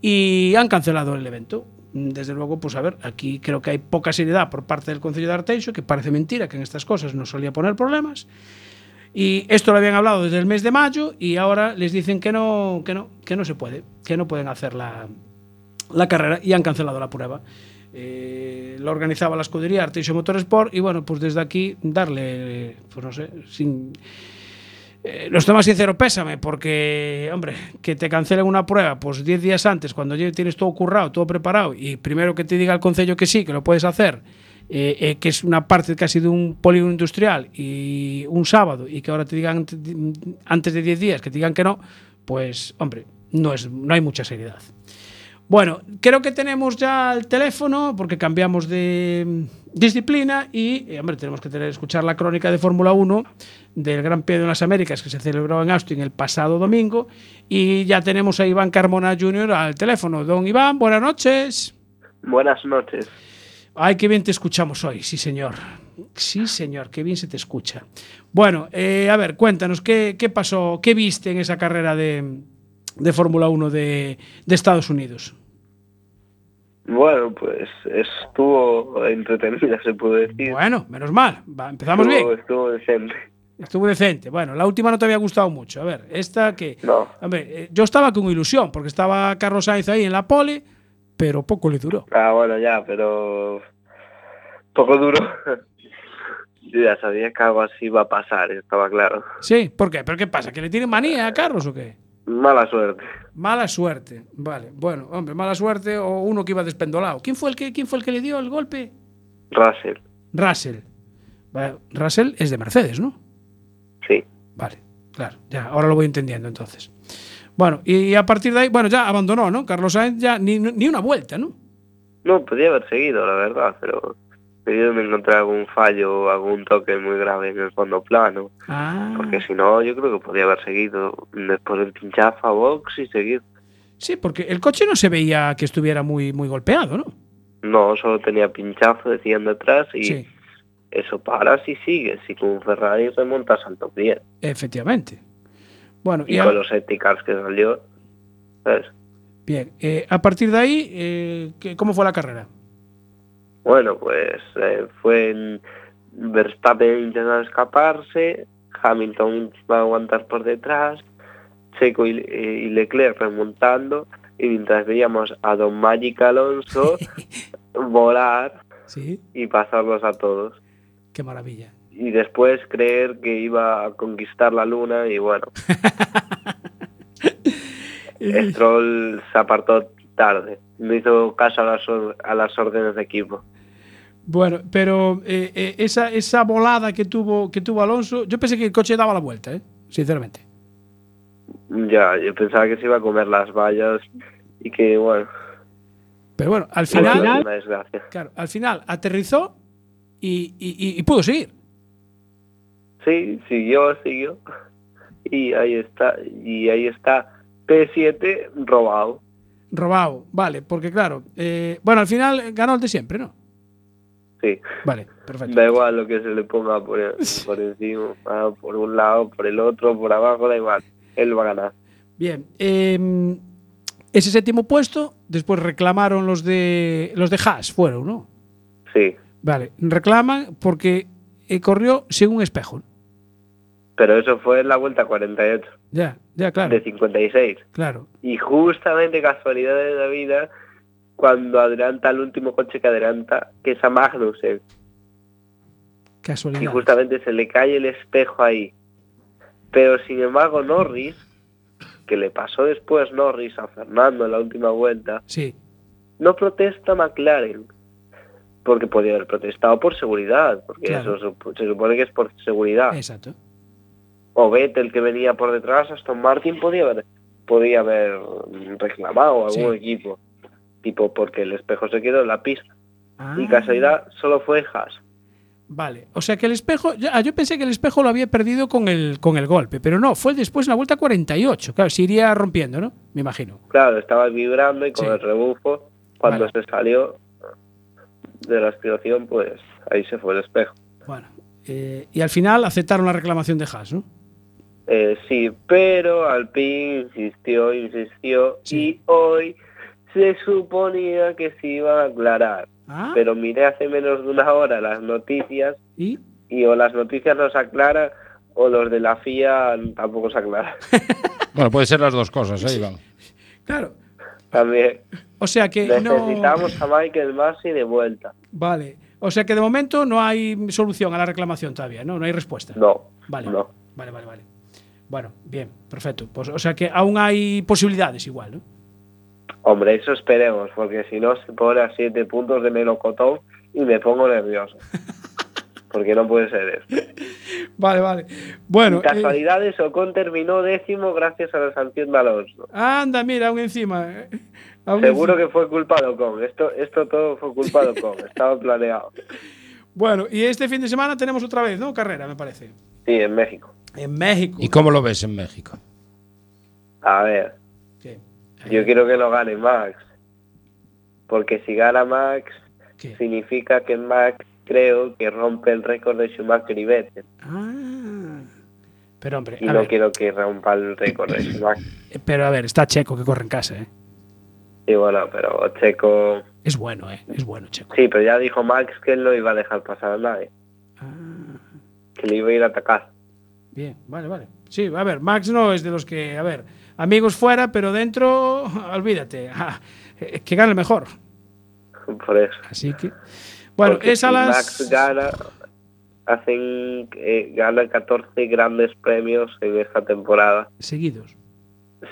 y han cancelado el evento. Desde luego, pues a ver, aquí creo que hay poca seriedad por parte del Concello de Arteixo, que parece mentira que en estas cosas no solía poner problemas. Y esto lo habían hablado desde el mes de mayo y ahora les dicen que no, que no, que no se puede, que no pueden hacer la, la carrera y han cancelado la prueba. Eh, lo organizaba la escudería Arteixo Motorsport y bueno, pues desde aquí darle, pues no sé, sin... Eh, los temas sincero, pésame, porque, hombre, que te cancelen una prueba, pues 10 días antes, cuando ya tienes todo currado, todo preparado, y primero que te diga el concello que sí, que lo puedes hacer, eh, eh, que es una parte casi de un polígono industrial, y un sábado, y que ahora te digan ante- antes de 10 días que te digan que no, pues, hombre, no, es, no hay mucha seriedad. Bueno, creo que tenemos ya el teléfono porque cambiamos de disciplina y, eh, hombre, tenemos que tener, escuchar la crónica de Fórmula 1 del Gran Premio de las Américas que se celebró en Austin el pasado domingo y ya tenemos a Iván Carmona Jr. al teléfono. Don Iván, buenas noches. Buenas noches. Ay, qué bien te escuchamos hoy, sí señor. Sí señor, qué bien se te escucha. Bueno, eh, a ver, cuéntanos, ¿qué, qué pasó, qué viste en esa carrera de, de Fórmula 1 de, de Estados Unidos? Bueno, pues estuvo entretenida, se puede decir. Bueno, menos mal. Va, empezamos estuvo, bien. Estuvo decente. Estuvo decente. Bueno, la última no te había gustado mucho. A ver, esta que. No. Hombre, eh, yo estaba con ilusión, porque estaba Carlos Sainz ahí en la pole, pero poco le duró. Ah, bueno, ya, pero poco duro. Yo ya sabía que algo así iba a pasar, estaba claro. Sí, ¿por qué? ¿Pero qué pasa? ¿Que le tienen manía a Carlos o qué? Mala suerte. Mala suerte. Vale, bueno, hombre, mala suerte o uno que iba despendolado. ¿Quién fue el que, quién fue el que le dio el golpe? Russell, Russell. Vale, Russell es de Mercedes, ¿no? sí. Vale, claro, ya, ahora lo voy entendiendo entonces. Bueno, y a partir de ahí, bueno, ya abandonó, ¿no? Carlos Sainz ya ni, ni una vuelta, ¿no? No, podía haber seguido, la verdad, pero debido me encontré algún fallo o algún toque muy grave en el fondo plano. Ah, Porque si no, yo creo que podía haber seguido después del pinchazo a Vox y seguir. sí, porque el coche no se veía que estuviera muy, muy golpeado, ¿no? No, solo tenía pinchazo, decían detrás y Sí, eso paras y sigues. Y con un Ferrari remontas al top 10. efectivamente. Bueno, Y y a- con los Eticars que salió, ¿sabes? bien, eh, a partir de ahí, eh, ¿qué- ¿cómo fue la carrera? Bueno, pues eh, fue en Verstappen intentando escaparse, Hamilton va a aguantar por detrás, Checo y, y Leclerc remontando, y mientras veíamos a Don Magic Alonso volar Sí, y pasarlos a todos. qué maravilla. Y después creer que iba a conquistar la luna y bueno, Stroll se apartó tarde, no hizo caso a las, a las órdenes de equipo. Bueno, pero eh, eh, esa, esa volada que tuvo, que tuvo Alonso, yo pensé que el coche daba la vuelta, ¿eh? sinceramente. Ya, yo pensaba que se iba a comer las vallas y que bueno, Pero bueno, al final, una claro, al final aterrizó y, y- y- y pudo seguir. Sí, siguió, siguió. Y ahí está, y ahí está P7 robado. Robado, vale, porque claro, eh, bueno, al final ganó el de siempre, ¿no? Sí, Vale, perfecto. da igual lo que se le ponga por, por encima, ah, por un lado, por el otro, por abajo, da igual. Él va a ganar. Bien. eh, ese séptimo puesto, después reclamaron los de los de Haas, fueron, ¿no? Sí, Vale, reclaman porque eh, corrió sin un espejo. pero eso fue en la vuelta 48, Ya, ya, claro. de 56. Claro. Y justamente casualidad de la vida, cuando adelanta el último coche que adelanta, que es a Magnussen, y Casualidad. justamente se le cae el espejo ahí. Pero sin embargo Norris, que le pasó después Norris a Fernando en la última vuelta, Sí, no protesta McLaren. Porque podía haber protestado por seguridad, porque Claro. eso se supone que es por seguridad. exacto. O Vettel que venía por detrás, Aston Martin podía haber, podía haber reclamado a algún Sí. equipo. Tipo, porque el espejo se quedó en la pista. Ah, Y casualidad solo fue Haas. Vale, o sea que el espejo, ya, ah, yo pensé que el espejo lo había perdido con el, con el golpe, pero no, fue después en la vuelta 48. Claro, se iría rompiendo, ¿no? Me imagino. Claro, estaba vibrando y con Sí. el rebufo, cuando Vale. se salió de la aspiración, pues ahí se fue el espejo. Bueno, eh, y al final aceptaron la reclamación de Haas, ¿no? Eh, sí, pero Alpine insistió, insistió, Sí. y hoy se suponía que se iba a aclarar. Ah, Pero miré hace menos de una hora las noticias y y o las noticias no se aclaran o los de la FIA tampoco se aclaran. Bueno, puede ser las dos cosas, ¿eh, Iván? claro, También o sea que no. necesitamos a Michael Masi de vuelta. Vale, o sea que de momento no hay solución a la reclamación todavía, ¿no? No hay respuesta. No, Vale, no. vale, vale, vale. Bueno, bien, perfecto. Pues, o sea que aún hay posibilidades igual, ¿no? Hombre, eso esperemos, porque si no se pone a siete puntos de melocotón y me pongo nervioso. Porque no puede ser eso. Vale, vale. Bueno, Y casualidades, Ocon terminó décimo gracias a la sanción de Alonso. eh, anda, mira, aún encima. eh, aún Seguro encima. que fue culpa de Ocon. Esto, esto todo fue culpa de Ocon. Estaba planeado. Bueno, y este fin de semana tenemos otra vez, ¿no? Carrera, me parece. Sí, en México. En México. ¿Y cómo lo ves en México? A ver. Yo quiero que lo gane Max. Porque si gana Max, ¿Qué? significa que Max creo que rompe el récord de Schumacher y Vettel. Ah. Pero hombre, Y a no ver, quiero que rompa el récord de Schumacher. pero a ver, está Checo que corre en casa, ¿eh? Y bueno, pero Checo... Es bueno, ¿eh? Es bueno, Checo. Sí, pero ya dijo Max que él no iba a dejar pasar a nadie. Ah, Que le iba a ir a atacar. bien, vale, vale. Sí, a ver, Max no es de los que, a ver, amigos fuera, pero dentro, olvídate. Ah, eh, que gane el mejor. Por eso. Así que. Bueno, Porque es a las. Max gana, hacen, eh, gana 14 grandes premios en esta temporada. Seguidos.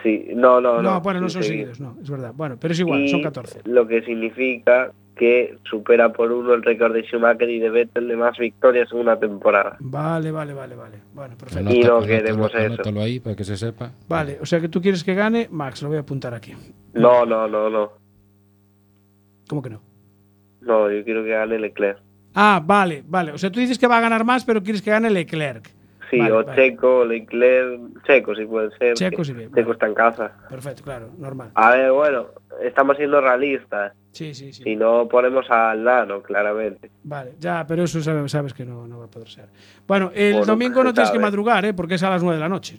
Sí, no, no, No, no. bueno, no son sí. seguidos, no, es verdad. Bueno, pero es igual, Y son 14. Lo que significa que supera por uno el récord de Schumacher y de Vettel de más victorias en una temporada. Vale, vale, vale, vale. Bueno, perfecto. Y no queremos anótalo- eso. anótalo ahí para que se sepa. Vale, o sea que tú quieres que gane Max, lo voy a apuntar aquí. No, no, no, no. ¿Cómo que no? No, yo quiero que gane Leclerc. Ah, vale, vale. O sea, tú dices que va a ganar más, pero quieres que gane Leclerc. Sí, Vale, o vale. Checo, Leclerc, Checo sí puede ser. Checo sí bien, Checo vale. está en casa. Perfecto, claro, normal. A ver, bueno, estamos siendo realistas. Sí, sí, sí. Si no ponemos al Nano, claramente. Vale, ya, pero eso sabes, sabes que no, no va a poder ser. Bueno, el Bueno, domingo no se tienes que madrugar, ¿eh? Porque es a las 9 de la noche.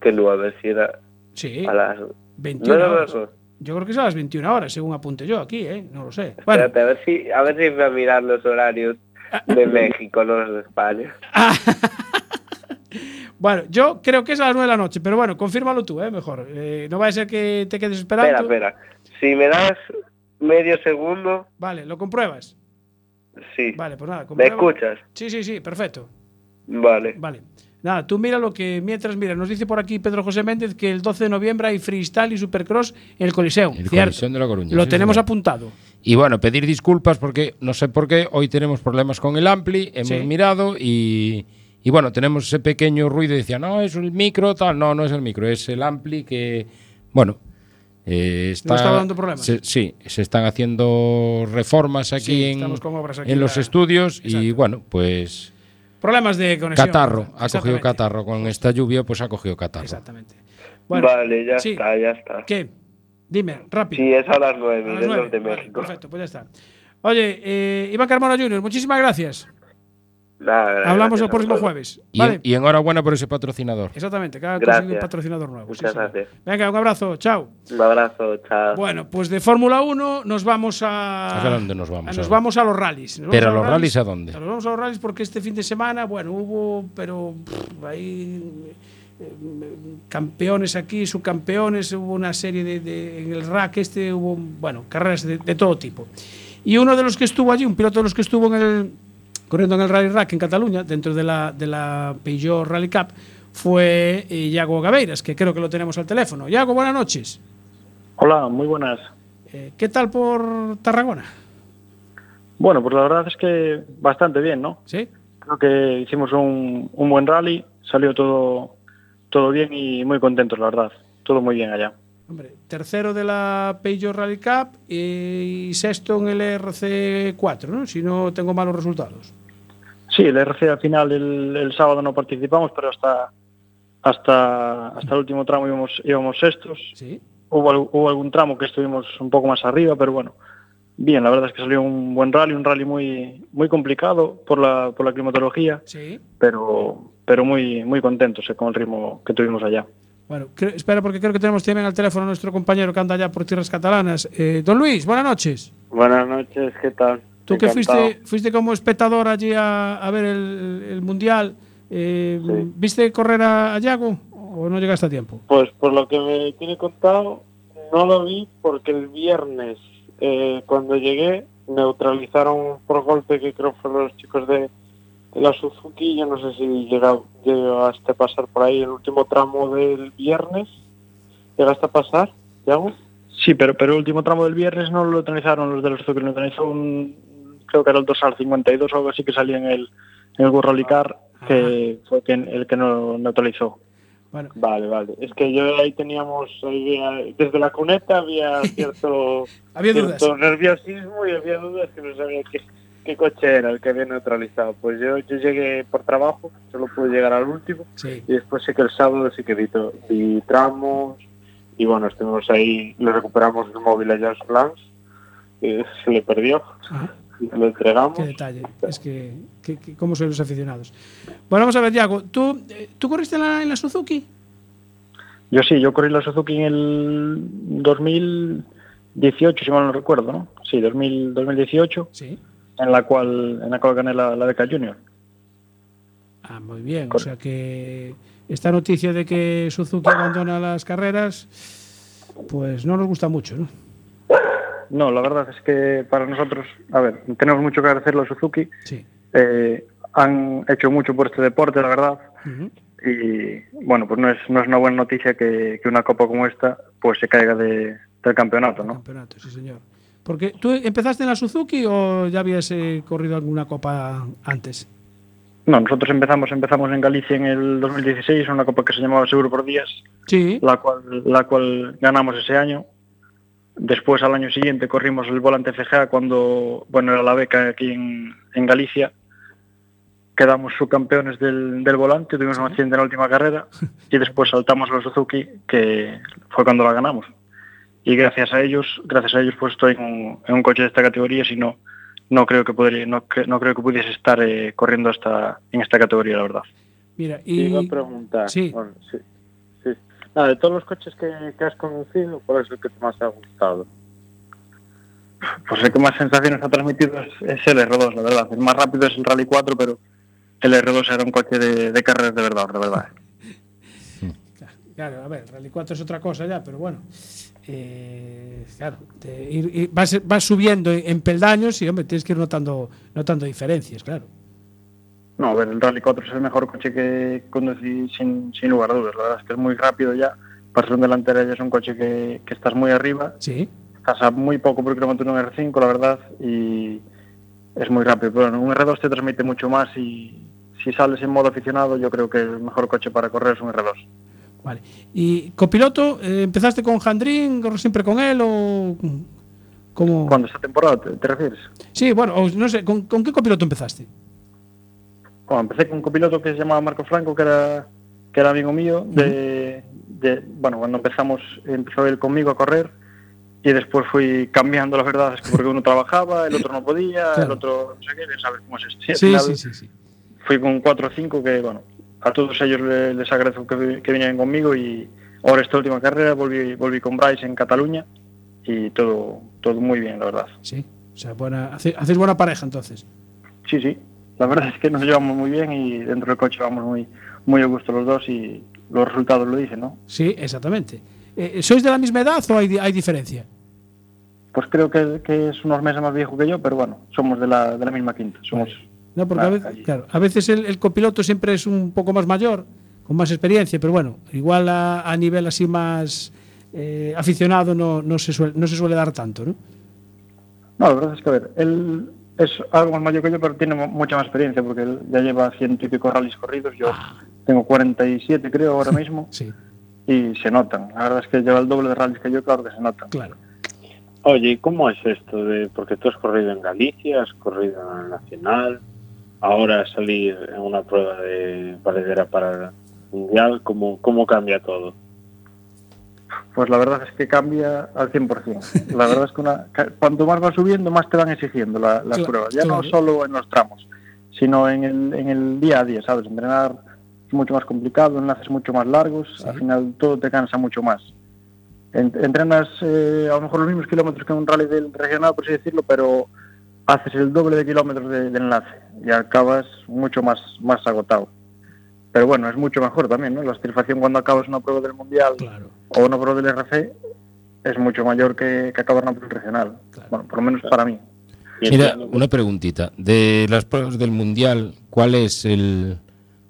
Que nueve, si era Sí, a las 21 nueve horas. horas. Yo creo que es a las 21 horas, según apunte yo aquí, ¿eh? No lo sé. Bueno, Espérate, a ver si, a ver si voy a mirar los horarios de México, no los de España. bueno, yo creo que es a las 9 de la noche, pero bueno, confírmalo tú, ¿eh? Mejor. Eh, no vaya a ser que te quedes esperando. Espera, espera. Si me das medio segundo, Vale, ¿lo compruebas? sí. Vale, pues nada, ¿Me comprueba. escuchas? Sí, sí, sí, perfecto. Vale. Vale. Nada, tú mira lo que mientras mira, nos dice por aquí Pedro José Méndez que el 12 de noviembre hay freestyle y supercross en el Coliseo. El Cierto. Coliseo de La Coruña, Lo sí, tenemos señor. apuntado. Y bueno, pedir disculpas porque no sé por qué hoy tenemos problemas con el ampli, hemos Sí. mirado y, y bueno, tenemos ese pequeño ruido y decía, no, es el micro, tal, no, no es el micro, es el ampli que, bueno, eh, está, está dando problemas. se- sí, se están haciendo reformas aquí, Sí, en, aquí en los estudios y bueno, pues Problemas de conexión. catarro, ha cogido catarro con esta lluvia, pues ha cogido catarro. Exactamente. Bueno, vale, ya sí. está, ya está. ¿qué? Dime, rápido. Sí, es a las nueve, A las de nueve. Vale, México. perfecto, pues ya está. Oye, eh, Iván Carmona Jr., muchísimas gracias. Nada, Hablamos gracias el próximo jueves. Y, ¿Vale? y enhorabuena por ese patrocinador. Exactamente, cada conseguir un patrocinador nuevo. Muchas gracias. Venga, un abrazo, chao. Un abrazo, chao. Bueno, pues de Fórmula 1 nos vamos a. ¿A dónde nos vamos Nos vamos a los rallies. Nos Pero a los rallies, ¿a dónde? Nos vamos a los rallies porque este fin de semana, bueno, hubo, pero pff, ahí. eh, campeones aquí, subcampeones, hubo una serie de, de- en el rack este hubo, bueno, carreras de, de todo tipo. Y uno de los que estuvo allí, un piloto de los que estuvo en el, corriendo en el Rally Rack en Cataluña, dentro de la, de la Peugeot Rally Cup, fue eh, Iago Gabeiras, que creo que lo tenemos al teléfono. Iago, buenas noches. Hola, muy buenas. Eh, ¿Qué tal por Tarragona? Bueno, pues la verdad es que bastante bien, ¿no? ¿Sí? Creo que hicimos un, un buen rally, salió todo, todo bien y muy contentos, la verdad. Todo muy bien allá. Hombre, tercero de la Peugeot Rally Cup y sexto en el RC4, ¿no? Si no tengo malos resultados. Sí, el RC al final el, el sábado no participamos, pero hasta hasta hasta el último tramo íbamos, íbamos sextos. Sí. Hubo, hubo algún tramo que estuvimos un poco más arriba, pero bueno, bien, la verdad es que salió un buen rally, un rally muy muy complicado por la, por la climatología, Sí. pero pero muy muy contentos eh, con el ritmo que tuvimos allá. Bueno, cre- espera, porque creo que tenemos también al teléfono a nuestro compañero que anda allá por tierras catalanas. Eh, don Luis, buenas noches. Buenas noches, ¿qué tal? Tú que fuiste, fuiste como espectador allí a, a ver el, el Mundial, eh, ¿viste correr a, a Yago o no llegaste a tiempo? Pues por lo que me tiene contado, no lo vi porque el viernes, eh, cuando llegué, neutralizaron por golpe, que creo fueron los chicos de, de la Suzuki. Yo no sé si llega- llegaste a pasar por ahí el último tramo del viernes. ¿Llegaste a pasar, Yago? Sí, pero, pero el último tramo del viernes no lo neutralizaron los de los Suzuki, lo neutralizó un, creo que era el dorsal 52 o algo así que salía en el, en el World Rally Car, que fue quien- el que no neutralizó. Vale, vale. Es que yo ahí teníamos, había- desde la cuneta había cierto, Había cierto dudas. nerviosismo y había dudas que no sabía qué, qué coche era el que había neutralizado. Pues yo, yo llegué por trabajo, solo pude llegar al último Sí. y después sé que el sábado sí que vi, vi tramos y bueno, estuvimos ahí, le recuperamos el móvil a Jans Lance, que se le perdió, y lo entregamos. Qué detalle. Es que, que, que- cómo son los aficionados. Bueno, vamos a ver, Yago. ¿Tú, eh, ¿tú corriste en la, en la Suzuki? Yo sí, yo corrí la Suzuki en el 2018, si mal no recuerdo, ¿no? Sí, 2000, 2018, Sí. en la cual en la cual gané la, la beca Junior. Ah, muy bien. O sea que esta noticia de que Suzuki abandona las carreras, pues no nos gusta mucho, ¿no? No, la verdad es que para nosotros, a ver, tenemos mucho que agradecerle a Suzuki. Sí. Eh, han hecho mucho por este deporte, la verdad. Y bueno, pues no es, no es una buena noticia que, que una copa como esta pues se caiga de, del campeonato, ¿no? Campeonato, sí, señor. Porque tú empezaste en la Suzuki o ya habías eh, corrido alguna copa antes? No, nosotros empezamos empezamos en Galicia en el 2016, una copa que se llamaba Seguro por Días, Sí. la cual, la cual ganamos ese año. Después, al año siguiente, corrimos el volante FGA cuando, bueno, era la beca aquí en, en Galicia. Quedamos subcampeones del, del volante, tuvimos un accidente en la última carrera y después saltamos los Suzuki, que fue cuando la ganamos. Y gracias a ellos, gracias a ellos, pues estoy en un, en un coche de esta categoría, si no, no creo que podría, no, no creo que pudiese estar eh, corriendo hasta en esta categoría, la verdad. Mira, y... Te iba a preguntar, sí. Bueno, sí Nada, de todos los coches que, que has conducido, ¿cuál es el que más te ha gustado? Pues el que más sensaciones ha transmitido es, es el R2, la verdad. El más rápido es el Rally 4, pero el R2 era un coche de, de carreras de verdad, de verdad. Claro, a ver, Rally 4 es otra cosa ya, pero bueno. eh, claro, te- ir- ir- vas, vas subiendo en, en peldaños y, hombre, tienes que ir notando, notando diferencias, claro. No, a ver, el Rally 4 es el mejor coche que conducí sin, sin lugar a dudas. La verdad es que es muy rápido ya. Pasión delantera ya es un coche que, que estás muy arriba. Sí. Estás a muy poco por kilómetro en un R5, la verdad, y es muy rápido. Pero bueno, un R2 te transmite mucho más y si sales en modo aficionado, yo creo que el mejor coche para correr es un R2. Vale. ¿Y copiloto, eh, empezaste con Jandrín, corres siempre con él o cómo? ¿Cuándo esta temporada te, te refieres? Sí, bueno, no sé, ¿con, con qué copiloto empezaste? Bueno, empecé con un copiloto que se llamaba Marco Franco, que era, que era amigo mío. De, de- bueno, cuando empezamos, empezó él conmigo a correr y después fui cambiando, la verdad, es que porque uno trabajaba, el otro no podía, el otro no sé qué, sabes cómo es esto. Sí, final sí, sí, sí. fui con 4 o 5 que, bueno, a todos ellos le- les agradezco que, que vinieran conmigo y ahora esta última carrera volví, volví con Bryce en Cataluña y todo, todo muy bien, la verdad. Sí. O sea, buena, hace- hacéis buena pareja entonces. Sí, sí, la verdad es que nos llevamos muy bien y dentro del coche vamos muy, muy a gusto los dos y los resultados lo dicen, ¿no? Sí, exactamente. Eh, ¿Sois de la misma edad o hay, di- hay diferencia? Pues creo que, que es unos meses más viejo que yo, pero bueno, somos de la, de la misma quinta, somos... No, porque a Ah, veces, claro, a veces el, el copiloto siempre es un poco más mayor, con más experiencia, pero bueno, igual a, a nivel así más eh, aficionado no, no, se suele, no se suele dar tanto, ¿no? No, la verdad es que, a ver, él es algo más mayor que yo, pero tiene mu- mucha más experiencia, porque él ya lleva ciento y pico rallies corridos, yo tengo 47 creo ahora mismo, Sí, y se notan. La verdad es que lleva el doble de rallies que yo, claro que se notan. claro. Oye, ¿y ¿cómo es esto de porque tú has corrido en Galicia, has corrido en el Nacional, ahora salir en una prueba de valedera para el Mundial, ¿cómo, cómo cambia todo? Pues la verdad es que cambia al 100%. La verdad es que una, cuanto más vas subiendo, más te van exigiendo la- las pruebas. Ya claro. no solo en los tramos, sino en el, en el día a día, ¿sabes? Entrenar es mucho más complicado, enlaces mucho más largos, al final todo te cansa mucho más. En- entrenas eh, a lo mejor los mismos kilómetros que en un rally del regional, por así decirlo, pero haces el doble de kilómetros de, de enlace y acabas mucho más, más agotado. Pero bueno, es mucho mejor también, ¿no? La satisfacción cuando acabas una prueba del Mundial Claro. O una prueba del RC es mucho mayor que, que acabar una prueba regional. Bueno, por lo menos para mí. Mira, una preguntita. De las pruebas del Mundial, ¿cuál es el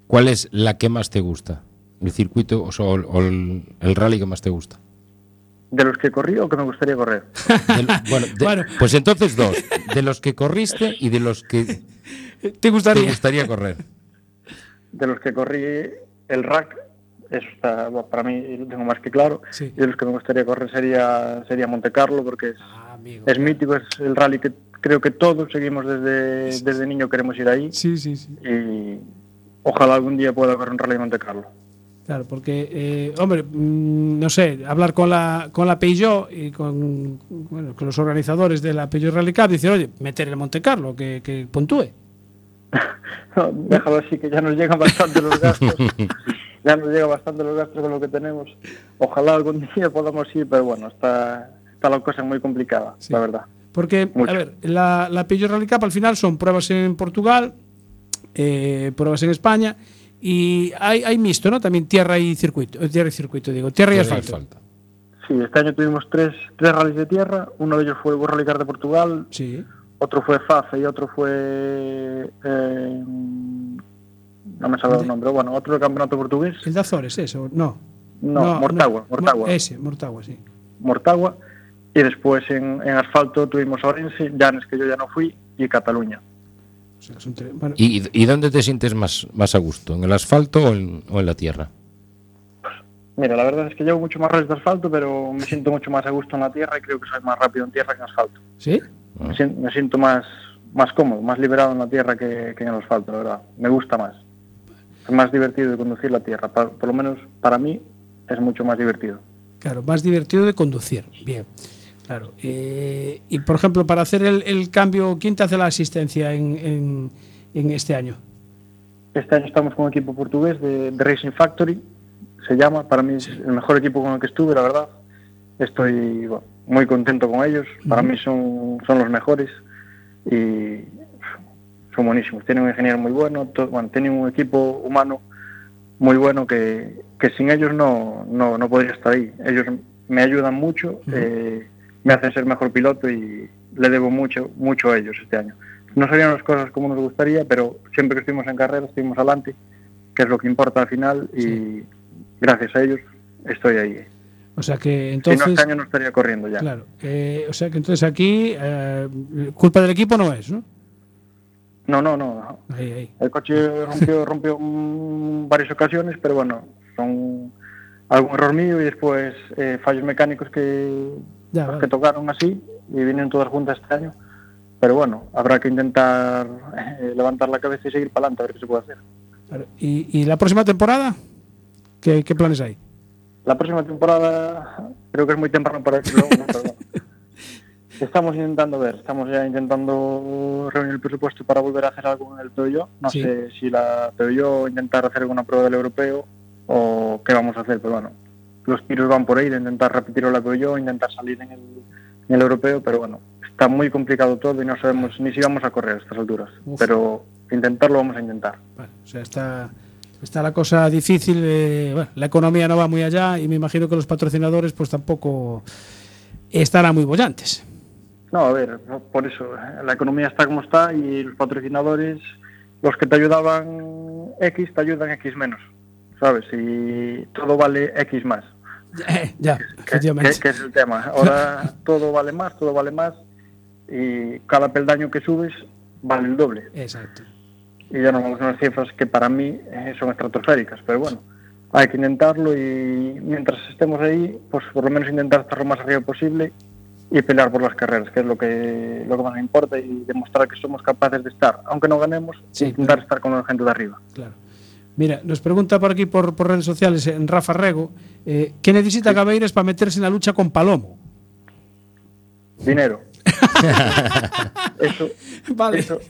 cuál es la que más te gusta? ¿El circuito o, el, el rally que más te gusta? De los que corrí o que me gustaría correr. Bueno, de- Bueno. pues entonces dos. De los que corriste y de los que ¿Te te gustaría? gustaría correr. De los que corrí el rack, eso está bueno, para mí lo tengo más que claro. Sí. Y de los que me gustaría correr sería sería Monte Carlo porque es, Ah, amigo. es mítico, es el rally que creo que todos seguimos desde, desde niño queremos ir ahí Sí, sí, sí. y ojalá algún día pueda correr un rally en Monte Carlo. Claro, porque, eh, hombre, mm, no sé, hablar con la, con la Peugeot y con, bueno, con los organizadores de la Peugeot Rally Cup, decir, oye, meter el Monte Carlo, que, que puntúe. No, déjalo así, que ya nos llegan bastante los gastos. ya nos llegan bastante los gastos con lo que tenemos. Ojalá algún día podamos ir, pero bueno, está, está la cosa muy complicada, Sí. la verdad. Porque, Mucho. a ver, la, la Peugeot Rally Cup al final son pruebas en Portugal, eh, pruebas en España y hay, hay mixto, ¿no? También tierra y circuito, eh, tierra y circuito, digo, tierra y Tierra y asfalto. Sí, este año tuvimos tres, tres rallies de tierra. Uno de ellos fue el Rally Car de Portugal, Sí, otro fue FAFE y otro fue... eh, no me sale el nombre, bueno, otro del campeonato portugués. el de Azores, eso, no. No, Mortagua, Mortagua. Mo- Ese, Mortagua, sí. Mortagua. Y después en, en asfalto tuvimos Orense, Llanes, que yo ya no fui, y Cataluña. O sea, que son tres- bueno, ¿Y, y dónde te sientes más, más a gusto? ¿En el asfalto o en, o en la tierra? Mira, la verdad es que llevo mucho más rallies de asfalto, pero me siento mucho más a gusto en la tierra y creo que soy más rápido en tierra que en asfalto. ¿Sí? Me siento más, más cómodo, más liberado en la tierra que, que en el asfalto, la verdad. Me gusta más. Es más divertido de conducir la tierra. Pa- por lo menos para mí es mucho más divertido. Claro, más divertido de conducir. Bien, claro. Eh, y por ejemplo, para hacer el, el cambio, ¿quién te hace la asistencia en, en- en este año? Este año estamos con un equipo portugués de, de Racing Factory, se llama. Para mí es el mejor equipo con el que estuve, la verdad. Estoy bueno, muy contento con ellos. Para mí son, son los mejores y son buenísimos. Tienen un ingeniero muy bueno, to- bueno, tienen un equipo humano muy bueno que, que sin ellos no, no, no podría estar ahí. Ellos me ayudan mucho, eh, me hacen ser mejor piloto y le debo mucho, mucho a ellos este año. No salieron las cosas como nos gustaría, pero siempre que estuvimos en carrera estuvimos adelante, que es lo que importa al final y gracias a ellos estoy ahí. O sea que si entonces. no, este año no estaría corriendo ya. Claro. eh, o sea que entonces aquí eh, culpa del equipo no es, ¿no? No, no, no. no. Ahí, ahí. El coche rompió, rompió varias ocasiones, pero bueno, son algún error mío y después eh, fallos mecánicos que, Ya, pues, vale. que tocaron así y vienen todas juntas este año. Pero bueno, habrá que intentar eh, levantar la cabeza y seguir para adelante a ver qué se puede hacer. ¿Y, y la próxima temporada? ¿Qué, qué planes hay? La próxima temporada creo que es muy temprano para decirlo. Estamos intentando ver, estamos ya intentando reunir el presupuesto para volver a hacer algo en el Peugeot. No Sí. sé si la Peugeot intentar hacer alguna prueba del europeo o qué vamos a hacer, pero bueno, los tiros van por ahí de intentar repetir la Peugeot, intentar salir en el, en el europeo, pero bueno, está muy complicado todo y no sabemos ni si vamos a correr a estas alturas. Uf. Pero intentarlo vamos a intentar. Vale, o sea, está, está la cosa difícil. eh, bueno, la economía no va muy allá y me imagino que los patrocinadores pues tampoco estarán muy bollantes. No, a ver, por eso, eh, la economía está como está y los patrocinadores, los que te ayudaban X, te ayudan X menos, ¿sabes? Y todo vale X más, ya, que, que- que es el tema. Ahora todo vale más, todo vale más y cada peldaño que subes vale el doble. Exacto. Y ya nos vamos a unas cifras que para mí eh, son estratosféricas, pero bueno, hay que intentarlo y mientras estemos ahí, pues por lo menos intentar estar lo más arriba posible y pelear por las carreras, que es lo que, lo que más me importa y demostrar que somos capaces de estar, aunque no ganemos, Sí, intentar estar con la gente de arriba. Claro. Mira, nos pregunta por aquí por, por redes sociales en Rafa Rego, eh, ¿qué necesita Gabeiras para meterse en la lucha con Palomo? Dinero. eso, Vale. eso,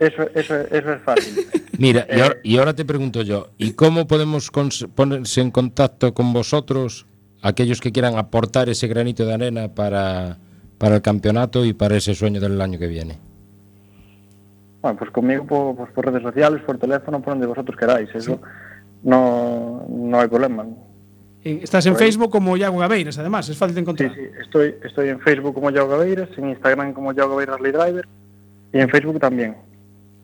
eso, eso, eso es fácil. Mira, y Eh, ahora, y ahora te pregunto yo, ¿y cómo podemos ponerse en contacto con vosotros, aquellos que quieran aportar ese granito de arena para, para el campeonato y para ese sueño del año que viene? Bueno, pues conmigo por, pues por redes sociales, por teléfono, por donde vosotros queráis. Eso no, no hay problema. Eh, Estás en Por ahí. Facebook como Yago Gabeiras, además, es fácil de Sí, encontrar. sí, estoy, estoy en Facebook como Yao Gabeiras, en Instagram como Yao Gabeiras Driver y en Facebook también.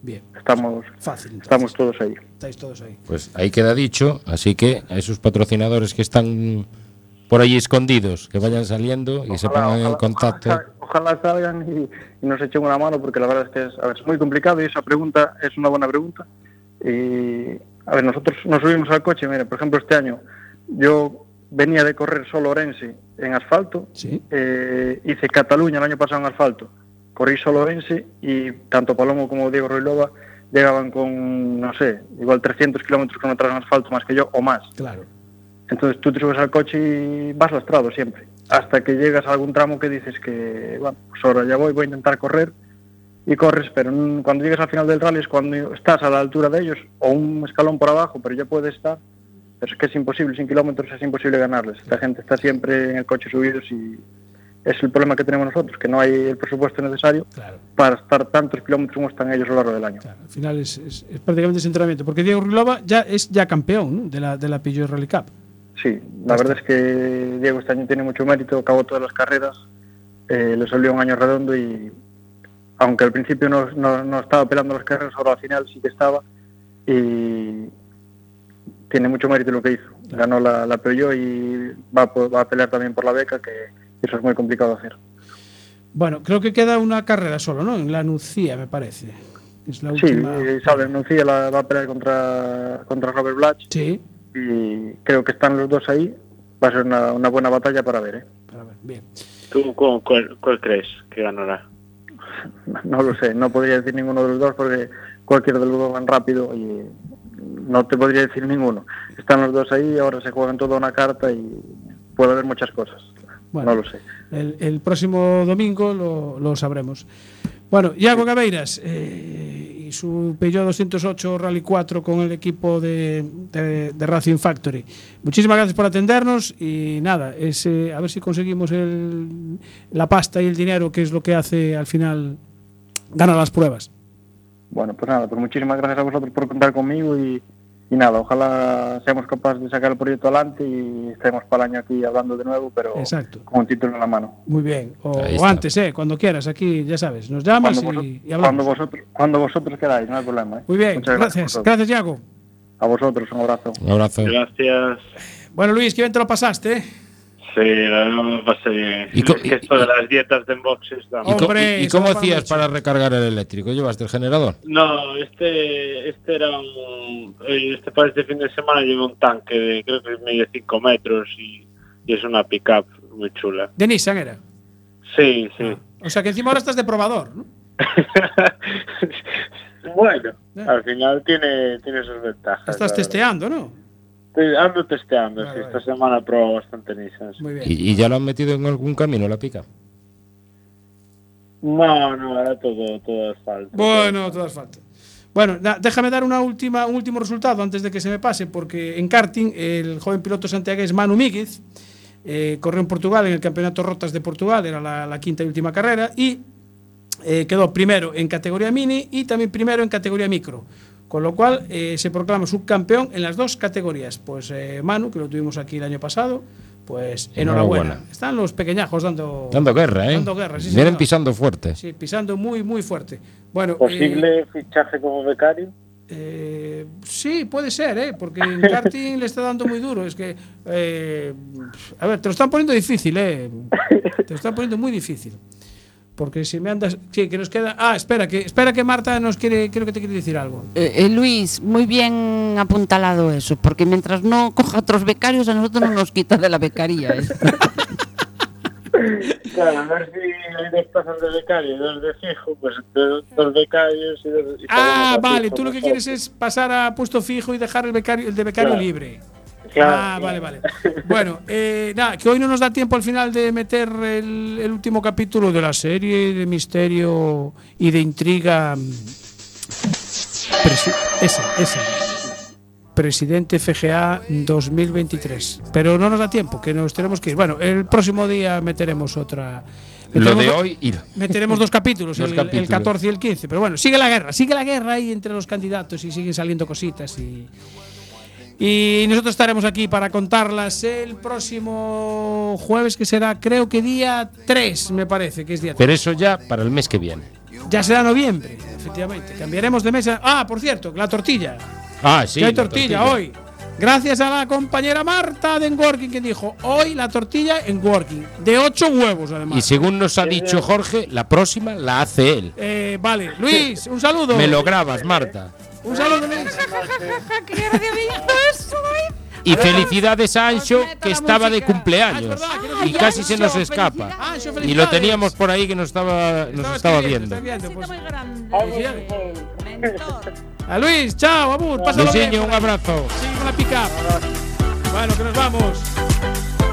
Bien, Estamos, fácil. entonces. estamos todos ahí. Estáis todos ahí. Pues ahí queda dicho, así que a esos patrocinadores que están por ahí escondidos, que vayan saliendo y ojalá, se pongan en contacto. Ojalá, ojalá salgan y, y, nos echen una mano, porque la verdad es que es, a ver, es, muy complicado y esa pregunta es una buena pregunta. Y, a ver, nosotros nos subimos al coche, mire, por ejemplo, este año yo venía de correr solo Orense en asfalto, ¿Sí? eh, hice Cataluña el año pasado en asfalto, corrí solo Orense y tanto Palomo como Diego Ruilova llegaban con, no sé, igual 300 kilómetros con en asfalto más que yo o más. Claro. Entonces tú te subes al coche y vas lastrado siempre, hasta que llegas a algún tramo que dices que, bueno, pues ahora ya voy, voy a intentar correr y corres, pero cuando llegas al final del rally es cuando estás a la altura de ellos o un escalón por abajo, pero ya puedes estar, pero es que es imposible, sin kilómetros es imposible ganarles. Esta gente está siempre en el coche subidos y es el problema que tenemos nosotros, que no hay el presupuesto necesario Claro. para estar tantos kilómetros como están ellos a lo largo del año. Claro, al final es, es- es prácticamente ese entrenamiento, porque Diego Ruilova ya es ya campeón ¿no? de la de la Peugeot Rally Cup. Sí, la verdad es que Diego este año tiene mucho mérito, acabó todas las carreras, eh, le salió un año redondo y aunque al principio no, no- no estaba peleando las carreras, ahora al final sí que estaba y tiene mucho mérito lo que hizo. Ganó la, la Peugeot y va, va a pelear también por la beca, que eso es muy complicado de hacer. Bueno, creo que queda una carrera solo, ¿no? En la Nucía, me parece. Es la Sí, última. y sabe, Nucía la, va a pelear contra, contra Robert Blatch Sí, y creo que están los dos ahí. Va a ser una, una buena batalla para ver, ¿eh? para ver, bien. ¿Tú cu- cuál, cuál crees que ganará? No lo sé, no podría decir ninguno de los dos porque cualquiera de los dos van rápido y no te podría decir ninguno. Están los dos ahí, ahora se juegan toda una carta y puede haber muchas cosas. Bueno, No lo sé. El, el próximo domingo lo, lo sabremos. Bueno, Iago Gabeiras eh, y su Peugeot 208 Rally 4 con el equipo de, Racing Factory. Muchísimas gracias por atendernos y nada, es, eh, a ver si conseguimos la pasta y el dinero, que es lo que hace al final ganar las pruebas. Bueno, pues nada, pues muchísimas gracias a vosotros por contar conmigo y, y nada, ojalá seamos capaces de sacar el proyecto adelante y estemos para el año aquí hablando de nuevo, pero Exacto. con un título en la mano. Muy bien. O, antes, eh, cuando quieras, aquí ya sabes, nos llamas Cuando, y, vosotros, y hablamos. cuando, vosotros, cuando vosotros queráis, no hay problema. ¿eh? Muy bien, Muchas gracias. Gracias, Iago. A vosotros, un abrazo. Un abrazo. Gracias. Bueno, Luis, que bien te lo pasaste, ¿eh? Sí, la verdad me pasé bien. Y Es que esto de las dietas de boxes da ¿Y, Hombre, y- y cómo hacías mucho. para recargar el eléctrico? ¿Llevaste el generador? No, este, este era un, eh, este para este fin de semana lleva un tanque de creo que mide 5 metros y, y es una pickup muy chula. De Nissan era. Sí, sí. O sea que encima ahora estás de probador, ¿no? bueno, Eh. al final tiene, tiene sus ventajas. Estás testeando, ¿no? Estoy- Ando testeando, Vale, sí. vale. Esta semana he probado bastante Nissan. Muy bien. ¿Y, y ya lo han metido en algún camino la pica? No, no, era todo, todo asfalto. Bueno, todo asfalto. Bueno, da- déjame dar una última, un último resultado antes de que se me pase, porque en karting el joven piloto santiagués Manu Míguez eh, corrió en Portugal en el Campeonato Rotas de Portugal, era la, la quinta y última carrera, y eh, quedó primero en categoría mini y también primero en categoría micro. Con lo cual eh, se proclama subcampeón en las dos categorías. Pues eh, Manu, que lo tuvimos aquí el año pasado, pues enhorabuena. Enhorabuena. Están los pequeñajos dando, Dando guerra, ¿eh? Dando guerra, sí, Vienen señor. pisando fuerte. Sí, pisando muy, muy fuerte. Bueno, eh, Posible fichaje como becario. eh, sí, puede ser, ¿eh? porque en karting le está dando muy duro. Es que, eh, a ver, te lo están poniendo difícil, ¿eh? Te lo están poniendo muy difícil. Porque si me andas. Sí, que nos queda. Ah, espera, que, espera que Marta nos quiere. Creo que te quiere decir algo. Eh, eh, Luis, muy bien apuntalado eso, porque mientras no coja otros becarios, a nosotros no nos quita de la becaría. ¿eh? Claro, a ver si hay dos plazas de becario y dos de fijo, pues dos, dos becarios y dos. y Ah, vale, así, tú lo que quieres es pasar a puesto fijo y dejar el, becario, el de becario Claro. libre. Claro, ah, vale, vale. Bueno, eh, nada, que hoy no nos da tiempo al final de meter el, el último capítulo de la serie de misterio y de intriga. presi- ese, ese. Presidente FGA 2023. Pero no nos da tiempo, que nos tenemos que ir. Bueno, el próximo día meteremos otra. Lo de hoy, ir. Meteremos dos capítulos, Dos el, el capítulos. 14 y el 15. Pero bueno, sigue la guerra, sigue la guerra ahí entre los candidatos y siguen saliendo cositas. Y, y nosotros estaremos aquí para contarlas el próximo jueves, que será, creo que día 3, me parece, que es día 3. Pero eso ya para el mes que viene. Ya será noviembre, efectivamente. Cambiaremos de mesa. Ah, por cierto, la tortilla. Ah, sí. que hay la tortilla, hoy. Gracias a la compañera Marta de Working que dijo hoy la tortilla en Working. De 8 huevos, además. Y según nos ha dicho Jorge, la próxima la hace él. Eh, vale, Luis, un saludo. Me lo grabas, Marta. Un saludo, Luis. Y felicidades a Ancho, que estaba de cumpleaños. Y casi se nos escapa. Ancho, Y lo teníamos por ahí que nos estaba, nos Estaba viendo. A Luis, chao, Abur, pásalo bien. Un abrazo. Sigue con la pica. Bueno, que nos vamos.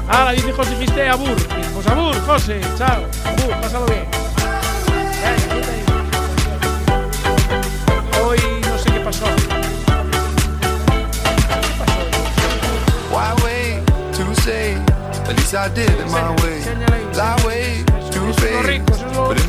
Ahora dice José Giste, Abur. Pues Abur, José, chao. Abur, pásalo bien. At least I did it my way. Lie way. But in